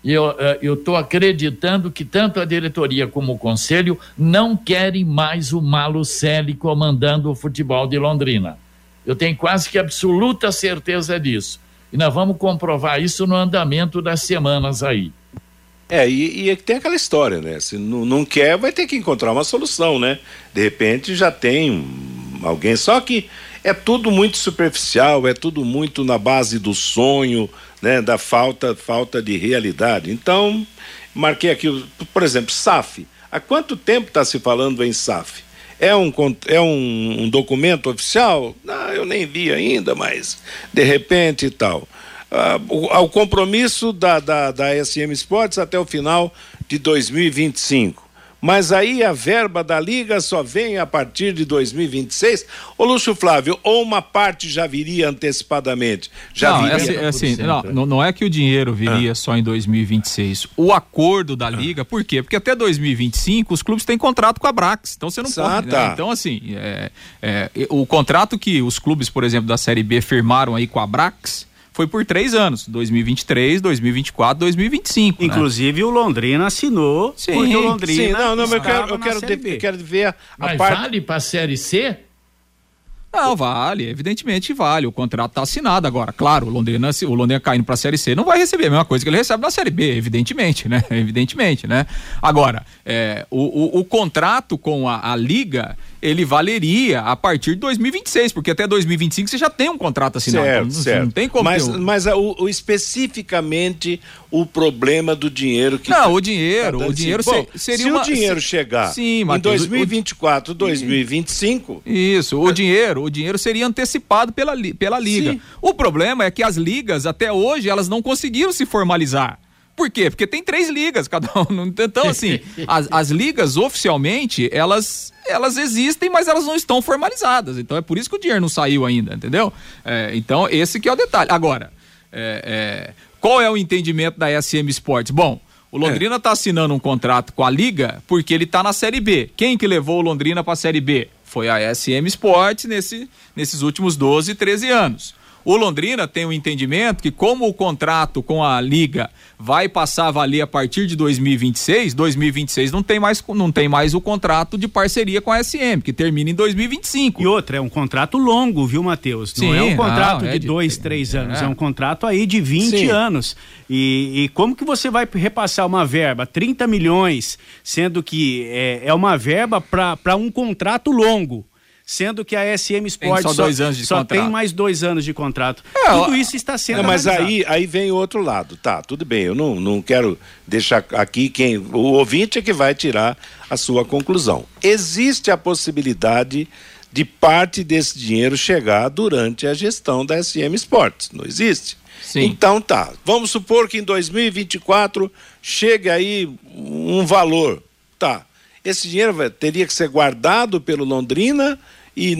Speaker 4: E eu eh, estou acreditando que tanto a diretoria como o conselho não querem mais o Malucelli comandando o futebol de Londrina. Eu tenho quase que absoluta certeza disso. E nós vamos comprovar isso no andamento das semanas aí.
Speaker 2: É, e, e tem aquela história, né? Se não, não quer, vai ter que encontrar uma solução, né? De repente já tem alguém. Só que é tudo muito superficial, é tudo muito na base do sonho, né? Da falta, falta de realidade. Então, marquei aqui, por exemplo, SAF. Há quanto tempo está se falando em SAF? É um, é um, um documento oficial? Não, eu nem vi ainda, mas de repente e tal. Ah, o, ao compromisso da, da, da SM Sports até o final de 2025. Mas aí a verba da Liga só vem a partir de 2026. Ô Lúcio Flávio, ou uma parte já viria antecipadamente? Já
Speaker 3: não,
Speaker 2: viria.
Speaker 3: é assim, é assim, não, não- é que o dinheiro viria só em 2026. O acordo da Liga, por quê? Porque até 2025 os clubes têm contrato com a Brax. Então você não
Speaker 2: Ah,
Speaker 3: pode. né?
Speaker 2: tá.
Speaker 3: Então, assim, é, é, o contrato que os clubes, por exemplo, da Série B firmaram aí com a Brax foi por três anos: 2023, 2024, 2025. né?
Speaker 6: Inclusive o Londrina assinou,
Speaker 3: Sim,
Speaker 6: porque o Londrina.
Speaker 2: Sim, não, não, mas eu quero, eu quero, de- eu quero ver a
Speaker 4: Mas
Speaker 2: parte.
Speaker 4: vale para a Série C?
Speaker 3: Não, vale, evidentemente vale. O contrato está assinado agora. Claro, o Londrina, o Londrina caindo para a Série C, não vai receber a mesma coisa que ele recebe na Série B, evidentemente, né? Evidentemente, né? Agora, é, o, o, o contrato com a, a Liga, ele valeria a partir de 2026, porque até 2025 você já tem um contrato assinado.
Speaker 2: Certo,
Speaker 3: então, não,
Speaker 2: certo.
Speaker 3: não tem como
Speaker 2: mas,
Speaker 3: um-
Speaker 2: mas a- o, o- especificamente o problema do dinheiro que
Speaker 3: Não, o dinheiro,
Speaker 2: tá
Speaker 3: o dinheiro
Speaker 2: Bom,
Speaker 3: se- seria
Speaker 2: se
Speaker 3: uma-
Speaker 2: o dinheiro
Speaker 3: se-
Speaker 2: chegar
Speaker 3: Sim,
Speaker 2: em
Speaker 3: Matheus, o-
Speaker 2: 2024, 2025,
Speaker 3: Isso, o dinheiro, o dinheiro seria antecipado pela, pela liga.
Speaker 2: Sim.
Speaker 3: O problema é que as ligas até hoje elas não conseguiram se formalizar. Por quê? Porque tem três ligas cada um. Então assim, as, as ligas oficialmente elas elas existem, mas elas não estão formalizadas. Então é por isso que o dinheiro não saiu ainda, entendeu? É, então esse que é o detalhe. Agora, é, é, qual é o entendimento da SM Sports? Bom, o Londrina está assinando um contrato com a Liga porque ele está na Série B. Quem que levou o Londrina para a Série B? Foi a SM Sports nesse, nesses últimos 12, 13 anos. O Londrina tem um entendimento que, como o contrato com a Liga vai passar a valer a partir de 2026, 2026 não tem mais, não tem mais o contrato de parceria com a SM, que termina em 2025.
Speaker 6: E outra, é um contrato longo, viu, Matheus? Não
Speaker 3: Sim,
Speaker 6: é um contrato
Speaker 3: não, é
Speaker 6: de
Speaker 3: de-
Speaker 6: dois, três anos,
Speaker 3: é.
Speaker 6: é. um contrato aí de 20
Speaker 2: Sim.
Speaker 6: anos. E, e como que você vai repassar uma verba, 30 milhões, sendo que é, é uma verba para um contrato longo? Sendo que a SM Sports
Speaker 3: só dois anos de
Speaker 6: só
Speaker 3: contrato.
Speaker 6: tem mais dois anos de contrato.
Speaker 3: É,
Speaker 6: Tudo isso está sendo
Speaker 2: Não, mas
Speaker 6: analisado.
Speaker 2: aí, aí vem o outro lado, tá? Tudo bem, eu não, não quero deixar aqui quem. O ouvinte é que vai tirar a sua conclusão. Existe a possibilidade de parte desse dinheiro chegar durante a gestão da SM Sports, não existe?
Speaker 3: Sim.
Speaker 2: Então tá, vamos supor que em 2024 chegue aí um valor, tá? Esse dinheiro teria que ser guardado pelo Londrina e,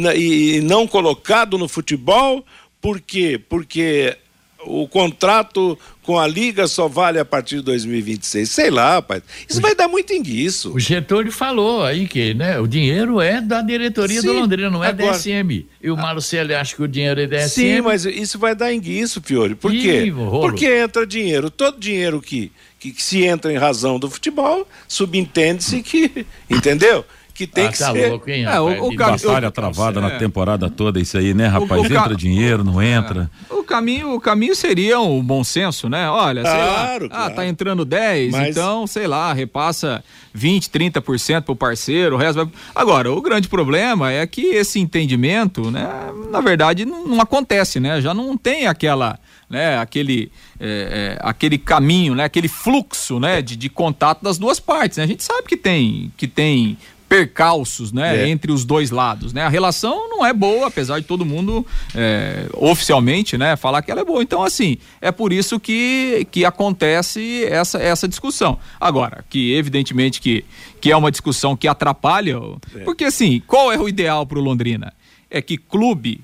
Speaker 2: e não colocado no futebol, por quê? Porque o contrato com a liga só vale a partir de 2026. Sei lá, rapaz. Isso vai dar muito enguiço.
Speaker 4: O Getúlio falou aí que né, o dinheiro é da diretoria do
Speaker 2: Sim,
Speaker 4: Londrina, não é da
Speaker 2: agora-
Speaker 4: SM. E o Marcelo acha que o dinheiro é da SM.
Speaker 2: Sim, mas isso vai dar enguiço, Fiore. Por
Speaker 4: Ih,
Speaker 2: quê?
Speaker 4: rolo.
Speaker 2: Porque entra dinheiro. Todo dinheiro que, que, que se entra em razão do futebol, subentende-se que, entendeu? Que tem
Speaker 4: Ah,
Speaker 2: que
Speaker 4: tá
Speaker 2: ser.
Speaker 4: louco, hein,
Speaker 3: É, o- o
Speaker 5: Batalha
Speaker 3: eu-
Speaker 5: travada
Speaker 3: é.
Speaker 5: na temporada toda, isso aí, né, rapaz?
Speaker 3: o ca-
Speaker 5: entra dinheiro, não entra.
Speaker 3: O caminho, o caminho seria o bom senso, né? Olha, sei
Speaker 2: Claro,
Speaker 3: lá, ah,
Speaker 2: claro.
Speaker 3: tá entrando 10,
Speaker 2: Mas-
Speaker 3: então, sei lá, repassa 20, 30% pro parceiro, o resto vai... Agora, o grande problema é que esse entendimento, né, na verdade, não, não acontece, né? Já não tem aquela, né, aquele, é, é, aquele caminho, né, aquele fluxo, né, de, de contato das duas partes, né? A gente sabe que tem, que tem percalços, né,
Speaker 2: É.
Speaker 3: entre os dois lados, né? A relação não é boa, apesar de todo mundo é, oficialmente, né, falar que ela é boa. Então, assim, é por isso que, que acontece essa, essa discussão. Agora, que evidentemente que, que é uma discussão que atrapalha, porque assim, qual é o ideal para o Londrina? É que clube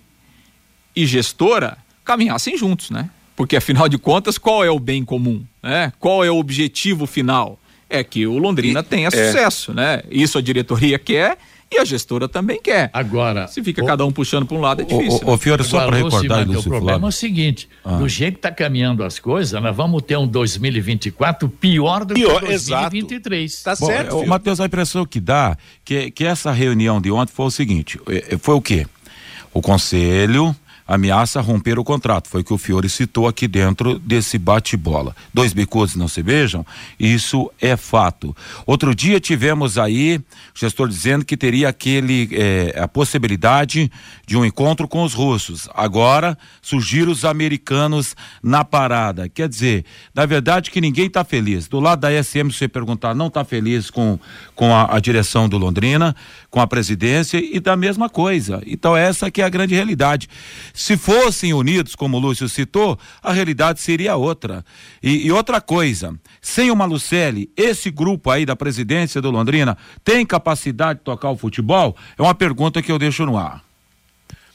Speaker 3: e gestora caminhassem juntos, né? Porque afinal de contas, qual é o bem comum, né? Qual é o objetivo final? É que o Londrina tenha sucesso, né? Isso a diretoria quer e a gestora também quer.
Speaker 4: Agora.
Speaker 3: Se fica cada um puxando para um lado é difícil.
Speaker 5: Ô, ô, Fiore, só para
Speaker 4: Lúcio,
Speaker 5: recordar,
Speaker 4: mas o
Speaker 5: Lúcio
Speaker 4: problema é
Speaker 5: Flávio.
Speaker 4: o seguinte:
Speaker 5: Ah.
Speaker 4: do jeito que está caminhando as coisas, nós vamos ter um 2024 pior do
Speaker 2: Pior,
Speaker 4: que
Speaker 2: exato.
Speaker 4: 2023.
Speaker 2: Tá
Speaker 5: Bom,
Speaker 2: certo.
Speaker 5: ô. Matheus, a impressão que dá que, que essa reunião de ontem foi o seguinte: eh, foi o quê? O conselho ameaça romper o contrato. Foi o que o Fiore citou aqui dentro desse bate-bola. Dois bicudos não se beijam? Isso é fato. Outro dia tivemos aí o gestor dizendo que teria aquele eh, a possibilidade de um encontro com os russos. Agora surgiram os americanos na parada. Quer dizer, na verdade que ninguém está feliz. Do lado da SM, se você perguntar, não está feliz com, com a, a direção do Londrina, com a presidência e da mesma coisa. Então essa que é a grande realidade. Se fossem unidos, como o Lúcio citou, a realidade seria outra. E, e outra coisa, sem o Malucelli, esse grupo aí da presidência do Londrina tem capacidade de tocar o futebol? É uma pergunta que eu deixo no ar.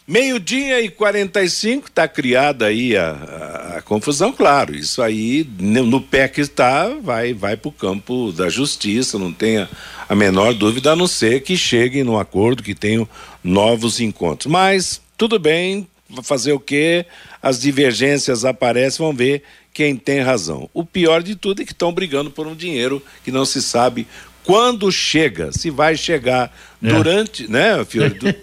Speaker 2: Meio-dia e 45 está criada aí a, a- a confusão, claro. Isso aí, no, pé que está, vai, vai para o campo da justiça, não tenha a menor dúvida, a não ser que cheguem num acordo, que tenham novos encontros. Mas, tudo bem, fazer o quê? As divergências aparecem, vamos ver quem tem razão. O pior de tudo é que estão brigando por um dinheiro que não se sabe quando chega, se vai chegar durante, né, Fiore? Du-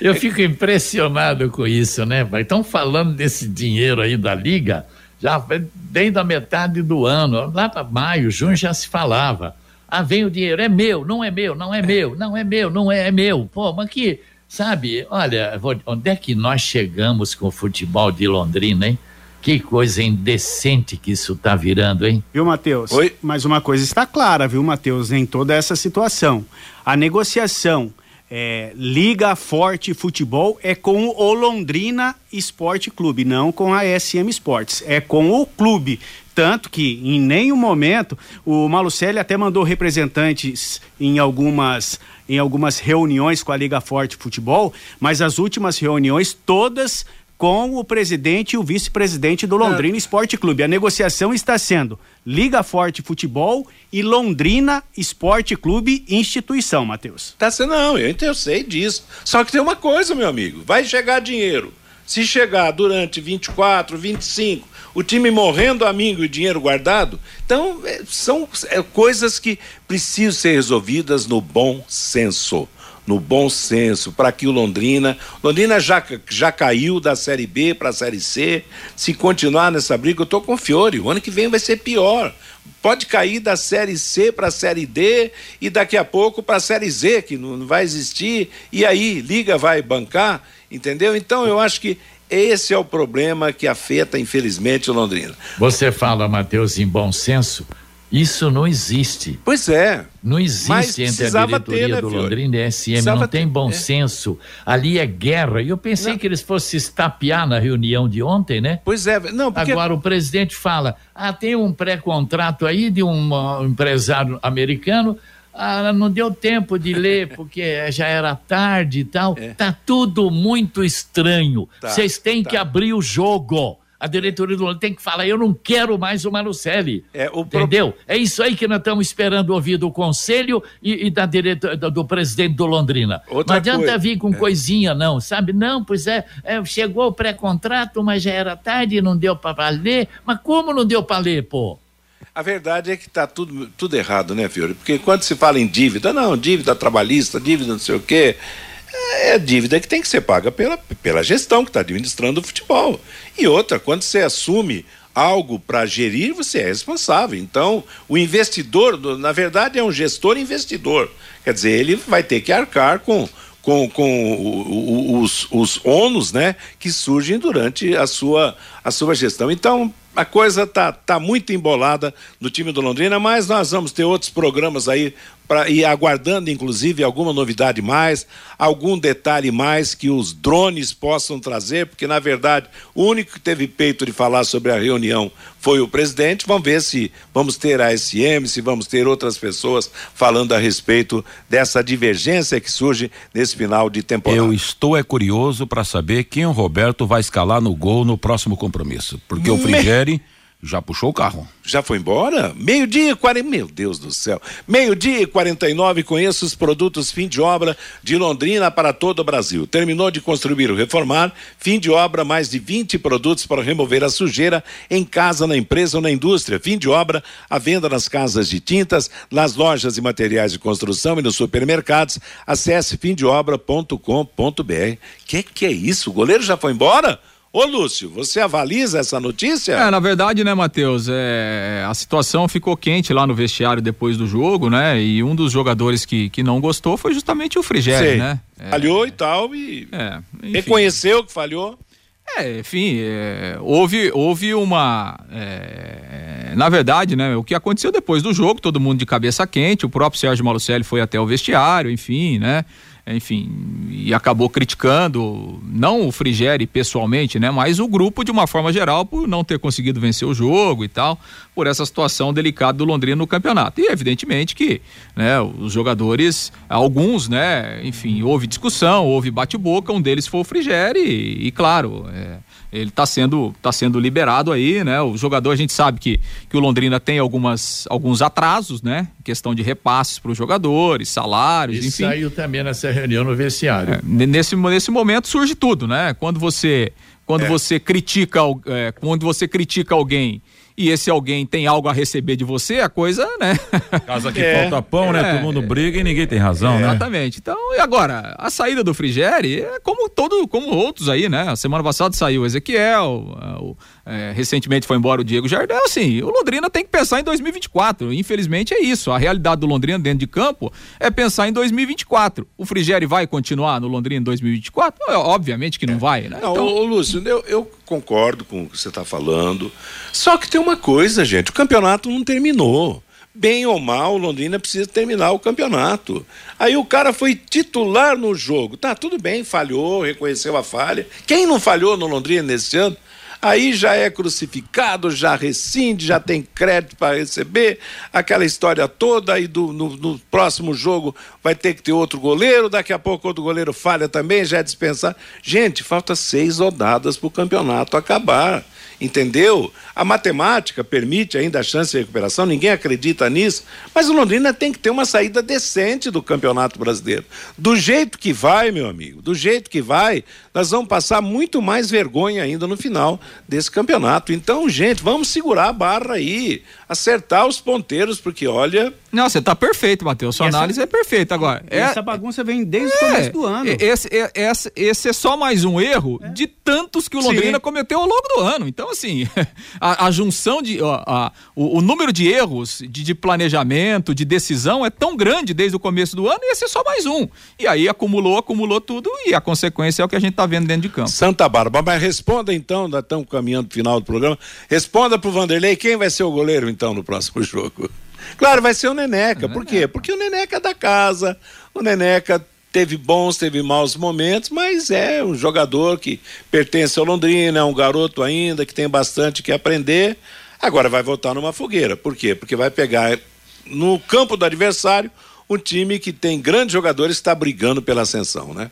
Speaker 4: Eu fico impressionado com isso, né, pai? Estão falando desse dinheiro aí da Liga, já desde a metade do ano, lá para maio, junho já se falava. Ah, vem o dinheiro, é meu, não é meu, não é meu, não é meu, não é, é meu. Pô, mas que, sabe, olha, onde é que nós chegamos com o futebol de Londrina, hein? Que coisa indecente que isso tá virando, hein?
Speaker 6: Viu, Matheus?
Speaker 2: Oi?
Speaker 6: Mas uma coisa está clara, viu, Matheus, em toda essa situação. A negociação é, Liga Forte Futebol é com o Londrina Esporte Clube, não com a SM Esportes. É com o clube. Tanto que em nenhum momento o Malucelli até mandou representantes em algumas, em algumas reuniões com a Liga Forte Futebol, mas as últimas reuniões todas com o presidente e o vice-presidente do Londrina Esporte Clube. A negociação está sendo Liga Forte Futebol e Londrina Esporte Clube instituição, Matheus.
Speaker 2: Tá sendo, não, eu, eu sei disso. Só que tem uma coisa, meu amigo, vai chegar dinheiro. Se chegar durante 24, 25, o time morrendo amigo e dinheiro guardado, então é, são é, coisas que precisam ser resolvidas no bom senso no bom senso, para que o Londrina. Londrina já, já caiu da Série B para a Série C. Se continuar nessa briga, eu estou com o Fiore. O ano que vem vai ser pior. Pode cair da Série C para a Série D e daqui a pouco para a Série Z, que não vai existir. E aí, Liga vai bancar, entendeu? Então eu acho que esse é o problema que afeta, infelizmente, o Londrina.
Speaker 4: Você fala, Matheus, em bom senso isso não existe.
Speaker 2: Pois é.
Speaker 4: Não existe entre a diretoria ter, né, do Londrina e a SM, precisava não tem bom ter, é. senso. Ali é guerra. E eu pensei não. que eles fossem estapear na reunião de ontem, né?
Speaker 2: Pois é. Não, porque...
Speaker 4: Agora o presidente fala: ah, tem um pré-contrato aí de um empresário americano. Ah, não deu tempo de ler porque já era tarde e tal. É. Tá tudo muito estranho. Tá, Vocês tá, têm tá. que abrir o jogo a diretoria do Londrina tem que falar, eu não quero mais o Malucelli. É, o entendeu? Pro... É isso aí que nós estamos esperando ouvir do conselho e, e da diretor, do, do, presidente do Londrina. Outra não adianta coisa. vir com é. coisinha, não, sabe? Não, pois é, é chegou o pré-contrato, mas já era tarde, não deu para ler. Mas como não deu para ler, pô?
Speaker 2: A verdade é que está tudo, tudo errado, né, Fiore? Porque quando se fala em dívida, não, dívida trabalhista, dívida não sei o quê, é dívida que tem que ser paga pela, pela gestão que está administrando o futebol. E outra, quando você assume algo para gerir, você é responsável. Então, o investidor, na verdade, é um gestor investidor. Quer dizer, ele vai ter que arcar com, com, com os, os ônus né, que surgem durante a sua, a sua gestão. Então, a coisa tá, tá muito embolada no time do Londrina, mas nós vamos ter outros programas aí pra, e aguardando, inclusive, alguma novidade mais, algum detalhe mais que os drones possam trazer, porque, na verdade, o único que teve peito de falar sobre a reunião foi o presidente. Vamos ver se vamos ter a SM, se vamos ter outras pessoas falando a respeito dessa divergência que surge nesse final de temporada.
Speaker 5: Eu estou é curioso para saber quem o Roberto vai escalar no gol no próximo compromisso, porque Me... o Frigeri já puxou o carro.
Speaker 2: Já foi embora? Meio-dia e 40. Meu Deus do céu. Meio-dia e 49. Conheça os produtos fim de obra de Londrina para todo o Brasil. Terminou de construir ou reformar. Fim de obra, mais de 20 produtos para remover a sujeira em casa, na empresa ou na indústria. Fim de obra, a venda nas casas de tintas, nas lojas e materiais de construção e nos supermercados. Acesse fimdeobra.com.br. Que que é isso? O goleiro já foi embora? Ô Lúcio, você avaliza essa notícia?
Speaker 3: É, na verdade, né, Matheus, é, a situação ficou quente lá no vestiário depois do jogo, né? E um dos jogadores que, que não gostou foi justamente o Frigério, né?
Speaker 2: É, falhou e tal, e é, reconheceu que falhou.
Speaker 3: É, enfim, é, houve, houve uma. É, na verdade, né, o que aconteceu depois do jogo, todo mundo de cabeça quente, o próprio Sérgio Malucelli foi até o vestiário, enfim, né? Enfim, e acabou criticando, não o Frigeri pessoalmente, né, mas o grupo de uma forma geral por não ter conseguido vencer o jogo e tal, por essa situação delicada do Londrina no campeonato. E evidentemente que, né, os jogadores, alguns, né, enfim, houve discussão, houve bate-boca, um deles foi o Frigeri e, e claro, é, ele está sendo, tá sendo liberado aí, né? O jogador, a gente sabe que, que o Londrina tem algumas, alguns atrasos, né? Questão de repasses para os jogadores, salários, e enfim.
Speaker 4: saiu também nessa reunião no vestiário. É,
Speaker 3: nesse, nesse momento surge tudo, né? Quando você, quando é. você critica, é, quando você critica alguém e esse alguém tem algo a receber de você, a coisa, né?
Speaker 5: Casa que é. falta pão, né? Todo mundo briga e ninguém tem razão,
Speaker 3: é,
Speaker 5: né?
Speaker 3: Exatamente. Então, e agora? A saída do Frigeri é como todo, como outros aí, né? A semana passada saiu o Ezequiel, o, é, recentemente foi embora o Diego Jardel, assim, o Londrina tem que pensar em 2024. Infelizmente é isso. A realidade do Londrina dentro de campo é pensar em 2024. O Frigeri vai continuar no Londrina em 2024? É, obviamente que não vai, né?
Speaker 2: Não, então... ô, Lúcio, eu, eu concordo com o que você está falando. Só que tem uma coisa, gente: o campeonato não terminou bem ou mal, o Londrina precisa terminar o campeonato. Aí o cara foi titular no jogo. Tá, tudo bem, falhou, reconheceu a falha. Quem não falhou no Londrina nesse ano? Aí já é crucificado, já rescinde, já tem crédito para receber, aquela história toda, aí do, no, no, próximo jogo vai ter que ter outro goleiro, daqui a pouco outro goleiro falha também, já é dispensar. Gente, falta seis rodadas para o campeonato acabar. Entendeu? A matemática permite ainda a chance de recuperação, ninguém acredita nisso, mas o Londrina tem que ter uma saída decente do Campeonato Brasileiro. Do jeito que vai, meu amigo, do jeito que vai, nós vamos passar muito mais vergonha ainda no final desse campeonato. Então, gente, vamos segurar a barra aí, acertar os ponteiros, porque olha.
Speaker 3: Não, você está perfeito, Matheus. Sua essa, análise é perfeita agora. É,
Speaker 6: essa bagunça vem desde é, o começo do ano.
Speaker 3: Esse, esse, esse é só mais um erro é. de tantos que o Londrina Sim. cometeu ao longo do ano. Então, assim, a, a junção de. A, a, o, o, número de erros de, de, planejamento, de decisão é tão grande desde o começo do ano e esse é só mais um. E aí acumulou, acumulou tudo e a consequência é o que a gente está vendo dentro de campo.
Speaker 2: Santa Bárbara, mas responda então, nós estamos caminhando para o final do programa. Responda para o Vanderlei quem vai ser o goleiro então no próximo jogo. Claro, vai ser o Neneca. Por quê? Porque o Neneca é da casa, o Neneca teve bons, teve maus momentos, mas é um jogador que pertence ao Londrina, é um garoto ainda que tem bastante que aprender. Agora vai voltar numa fogueira. Por quê? Porque vai pegar no campo do adversário um time que tem grandes jogadores que está brigando pela ascensão, né?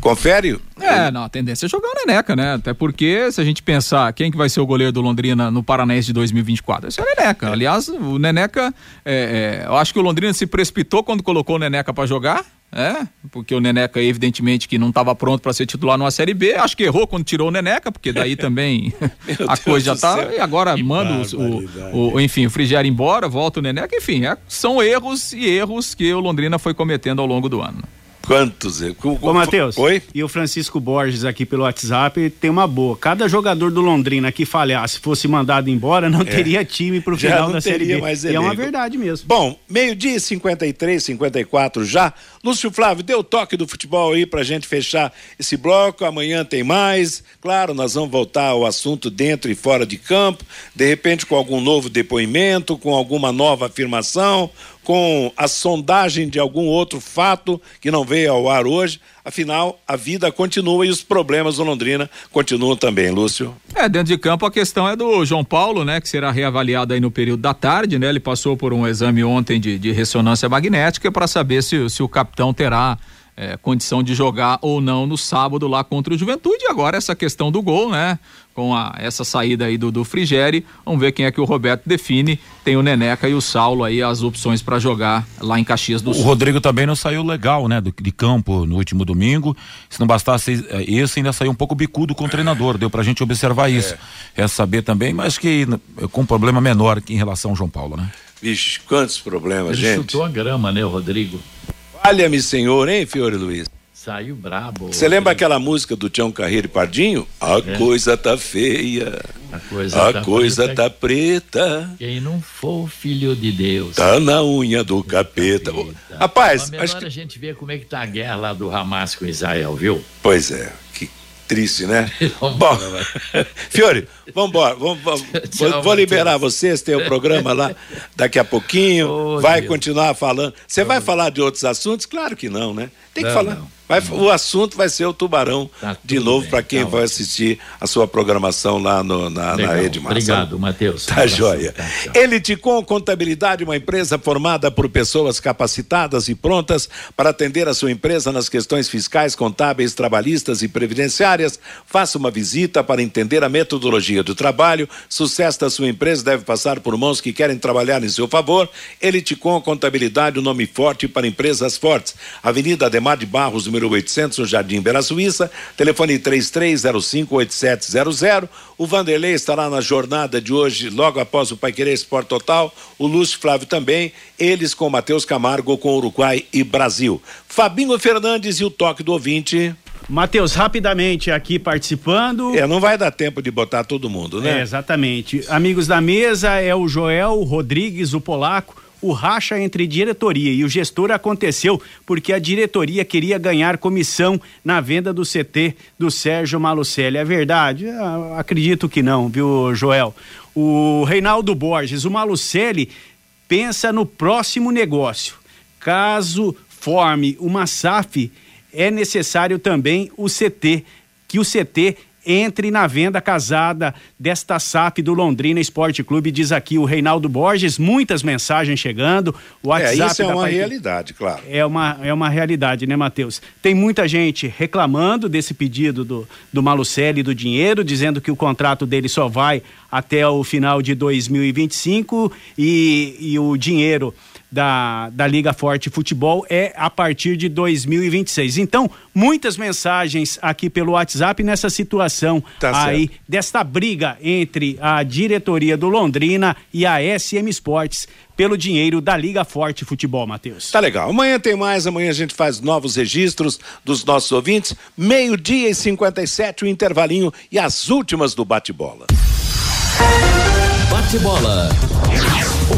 Speaker 2: Confere?
Speaker 3: É, não, a tendência é jogar o Neneca, né? Até porque, se a gente pensar quem que vai ser o goleiro do Londrina no Paranaense de 2024, esse é o Neneca. É. Aliás, o Neneca, é, é, eu acho que o Londrina se precipitou quando colocou o Neneca para jogar, é, porque o Neneca, evidentemente, que não estava pronto para ser titular numa Série B, acho que errou quando tirou o Neneca, porque daí também a Deus coisa já tá. E agora que manda o, o, enfim, o embora, volta o Neneca, enfim, é, são erros e erros que o Londrina foi cometendo ao longo do ano.
Speaker 2: Quantos?
Speaker 6: Ô, Matheus. Oi? E o Francisco Borges aqui pelo WhatsApp tem uma boa. Cada jogador do Londrina que falhasse, fosse mandado embora, não é. teria time pro final da Série B. Mais e é uma verdade mesmo.
Speaker 2: Bom, meio-dia 53, 54 já. Lúcio Flávio, deu o toque do futebol aí pra gente fechar esse bloco. Amanhã tem mais. Claro, nós vamos voltar ao assunto dentro e fora de campo. De repente, com algum novo depoimento, com alguma nova afirmação com a sondagem de algum outro fato que não veio ao ar hoje. Afinal, a vida continua e os problemas do Londrina continuam também, Lúcio.
Speaker 3: É, dentro de campo a questão é do João Paulo, né, que será reavaliado aí no período da tarde, né? Ele passou por um exame ontem de, de ressonância magnética para saber se, se o capitão terá é, condição de jogar ou não no sábado lá contra o Juventude. E agora essa questão do gol, né? Com a, essa saída aí do, do Frigeri, vamos ver quem é que o Roberto define. Tem o Neneca e o Saulo aí as opções para jogar lá em Caxias do Sul.
Speaker 5: O Rodrigo também não saiu legal, né? Do, de campo no último domingo. Se não bastasse é, esse, ainda saiu um pouco bicudo com o treinador. Deu pra gente observar isso. É, é saber também, mas que com um problema menor em relação ao João Paulo, né?
Speaker 2: Vixe, quantos problemas,
Speaker 4: Ele
Speaker 2: gente.
Speaker 4: chutou a grama, né, Rodrigo?
Speaker 2: Valha-me, Senhor, hein, Fiore Luiz?
Speaker 4: Saiu brabo.
Speaker 2: Você lembra aquela música do Tião Carreiro e Pardinho? A é. coisa tá feia. A coisa, a tá, coisa preta. tá preta.
Speaker 4: Quem não for filho de Deus.
Speaker 2: Tá na unha do capeta. capeta. Rapaz,
Speaker 4: acho que... a gente vê como é que tá a guerra lá do Hamas com Israel, viu?
Speaker 2: Pois é. Que triste, né? Bom, Fiore, vamos embora. Vamos, vamos, vou, vou liberar vocês, tem o programa lá daqui a pouquinho. Oh, vai Deus. continuar falando. Você vai falar de outros assuntos? Claro que não, né? Tem que não, falar. Não. O assunto vai ser o Tubarão tá de novo para quem tá vai assistir a sua programação lá no, na, na Rede Massa.
Speaker 4: Obrigado, Matheus.
Speaker 2: Tá joia. Tá, Elite com Contabilidade, uma empresa formada por pessoas capacitadas e prontas para atender a sua empresa nas questões fiscais, contábeis, trabalhistas e previdenciárias. Faça uma visita para entender a metodologia do trabalho. Sucesso da sua empresa deve passar por mãos que querem trabalhar em seu favor. Elite com Contabilidade, o um nome forte para empresas fortes. Avenida Ademar de Barros, número 800, no Jardim Bela Suíça. Telefone 33058700. O Vanderlei estará na jornada de hoje, logo após o Pai Querer Esporte Total. O Lúcio Flávio também. Eles com Matheus Camargo, com Uruguai e Brasil. Fabinho Fernandes e o toque do ouvinte.
Speaker 6: Matheus, rapidamente aqui participando.
Speaker 2: É, não vai dar tempo de botar todo mundo, né?
Speaker 6: É, exatamente. Amigos da mesa, é o Joel Rodrigues, o polaco. O racha entre diretoria e o gestor aconteceu porque a diretoria queria ganhar comissão na venda do CT do Sérgio Malucelli. É verdade? Ah, acredito que não, viu, Joel? O Reinaldo Borges, o Malucelli pensa no próximo negócio. Caso forme uma SAF, é necessário também o CT, que o CT entre na venda casada desta SAF do Londrina Esporte Clube, diz aqui o Reinaldo Borges, muitas mensagens chegando, o WhatsApp
Speaker 2: é, isso é uma
Speaker 6: Pai-
Speaker 2: realidade, claro.
Speaker 6: É uma, é uma realidade, né, Matheus? Tem muita gente reclamando desse pedido do, do Malucelli do dinheiro, dizendo que o contrato dele só vai até o final de 2025 e, e o dinheiro da, da Liga Forte Futebol é a partir de 2026. Então, muitas mensagens aqui pelo WhatsApp nessa situação
Speaker 2: Tá
Speaker 6: aí desta briga entre a diretoria do Londrina e a SM Esportes pelo dinheiro da Liga Forte Futebol, Matheus.
Speaker 2: Tá legal. Amanhã tem mais, amanhã a gente faz novos registros dos nossos ouvintes. Meio-dia e 57, o intervalinho e as últimas do bate-bola.
Speaker 1: Bate-bola.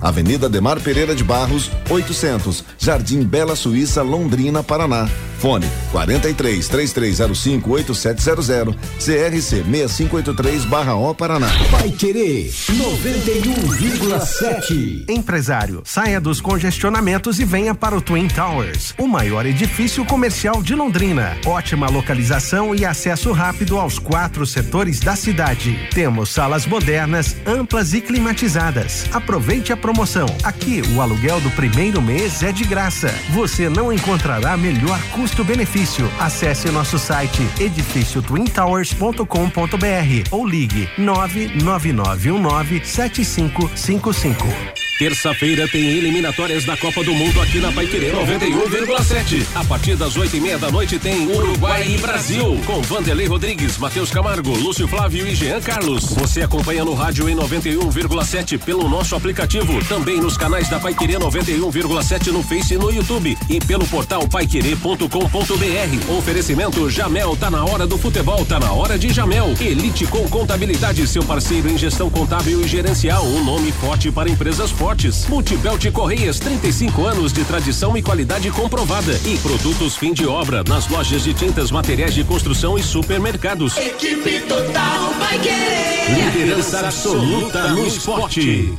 Speaker 13: Avenida Demar Pereira de Barros, 800, Jardim Bela Suíça, Londrina, Paraná. Fone 43 3305 8700, CRC 6583/O Paraná.
Speaker 14: Vai querer 91,7.
Speaker 15: Empresário, saia dos congestionamentos e venha para o Twin Towers, o maior edifício comercial de Londrina. Ótima localização e acesso rápido aos quatro setores da cidade. Temos salas modernas, amplas e climatizadas. Aproveite a promoção. Aqui, o aluguel do primeiro mês é de graça. Você não encontrará melhor custo-benefício. Acesse nosso site edifíciotwintowers.com.br ou ligue 999197555.
Speaker 9: Terça-feira tem eliminatórias da Copa do Mundo aqui na Paiquerê 91,7. A partir das oito e meia da noite tem Uruguai e Brasil. Com Vanderlei Rodrigues, Matheus Camargo, Lúcio Flávio e Jean Carlos. Você acompanha no rádio em 91,7 pelo nosso aplicativo. Também nos canais da Paiquerê 91,7 no Face e no YouTube. E pelo portal paiquerê.com.br. Oferecimento Jamel, tá na hora do futebol, tá na hora de Jamel. Elite com Contabilidade, seu parceiro em gestão contábil e gerencial. Um nome forte para empresas fortes. Multibelt Correias, 35 anos de tradição e qualidade comprovada. E produtos fim de obra nas lojas de tintas, materiais de construção e supermercados.
Speaker 10: Equipe total vai querer.
Speaker 9: Liderança absoluta no esporte.
Speaker 10: 91,7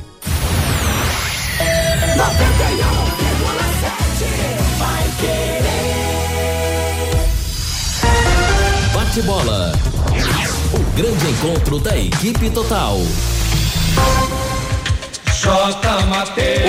Speaker 10: vai querer.
Speaker 1: Bate-bola. O grande encontro da equipe total.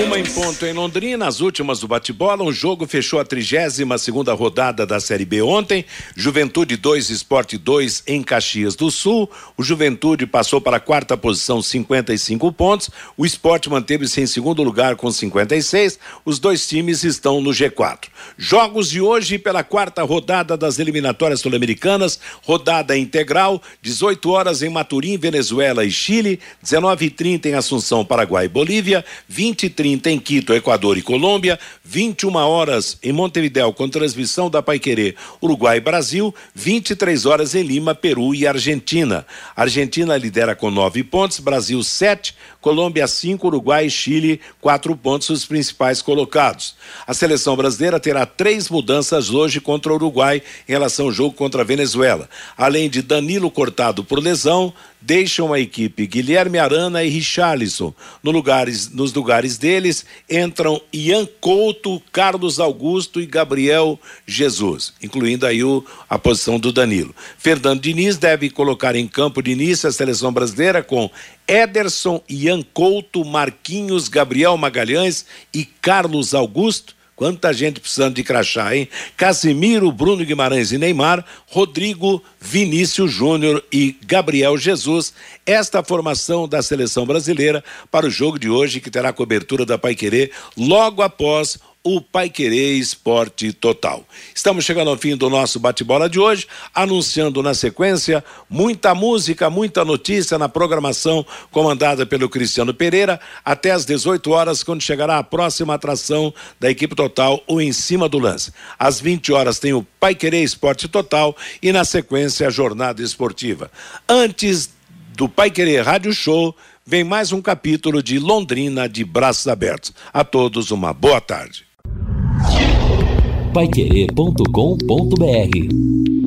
Speaker 2: Uma em ponto em Londrina, as últimas do bate-bola. Um jogo fechou a 32 segunda rodada da Série B ontem. Juventude 2, Esporte 2 em Caxias do Sul. O Juventude passou para a quarta posição, 55 pontos. O Esporte manteve-se em segundo lugar com 56. Os dois times estão no G4. Jogos de hoje pela quarta rodada das eliminatórias sul-americanas, rodada integral, 18 horas em Maturim, Venezuela e Chile, 19h30 em Assunção, Paraguai e Bolívia, 20 e 30 em Quito, Equador e Colômbia, 21 horas em Montevidéu com transmissão da Paiquerê, Uruguai e Brasil, 23 horas em Lima, Peru e Argentina. Argentina lidera com nove pontos, Brasil sete, Colômbia cinco, Uruguai e Chile quatro pontos os principais colocados. A seleção brasileira terá três mudanças hoje contra o Uruguai em relação ao jogo contra a Venezuela. Além de Danilo cortado por lesão, deixam a equipe Guilherme Arana e Richarlison. No lugares, nos lugares deles entram Ian Couto, Carlos Augusto e Gabriel Jesus, incluindo aí o, a posição do Danilo. Fernando Diniz deve colocar em campo de início a seleção brasileira com Ederson, Ian Couto, Marquinhos, Gabriel Magalhães e Carlos Augusto Quanta gente precisando de crachá, hein? Casimiro, Bruno Guimarães e Neymar, Rodrigo, Vinícius Júnior e Gabriel Jesus. Esta formação da seleção brasileira para o jogo de hoje, que terá cobertura da Paiquerê logo após o Pai Querer Esporte Total. Estamos chegando ao fim do nosso bate-bola de hoje, anunciando na sequência muita música, muita notícia na programação comandada pelo Cristiano Pereira, até às 18 horas, quando chegará a próxima atração da equipe total, o Em Cima do Lance. Às 20 horas tem o Pai Querer Esporte Total e na sequência a jornada esportiva. Antes do Pai Querer Rádio Show, vem mais um capítulo de Londrina de braços abertos. A todos uma boa tarde
Speaker 1: paiquerê.com.br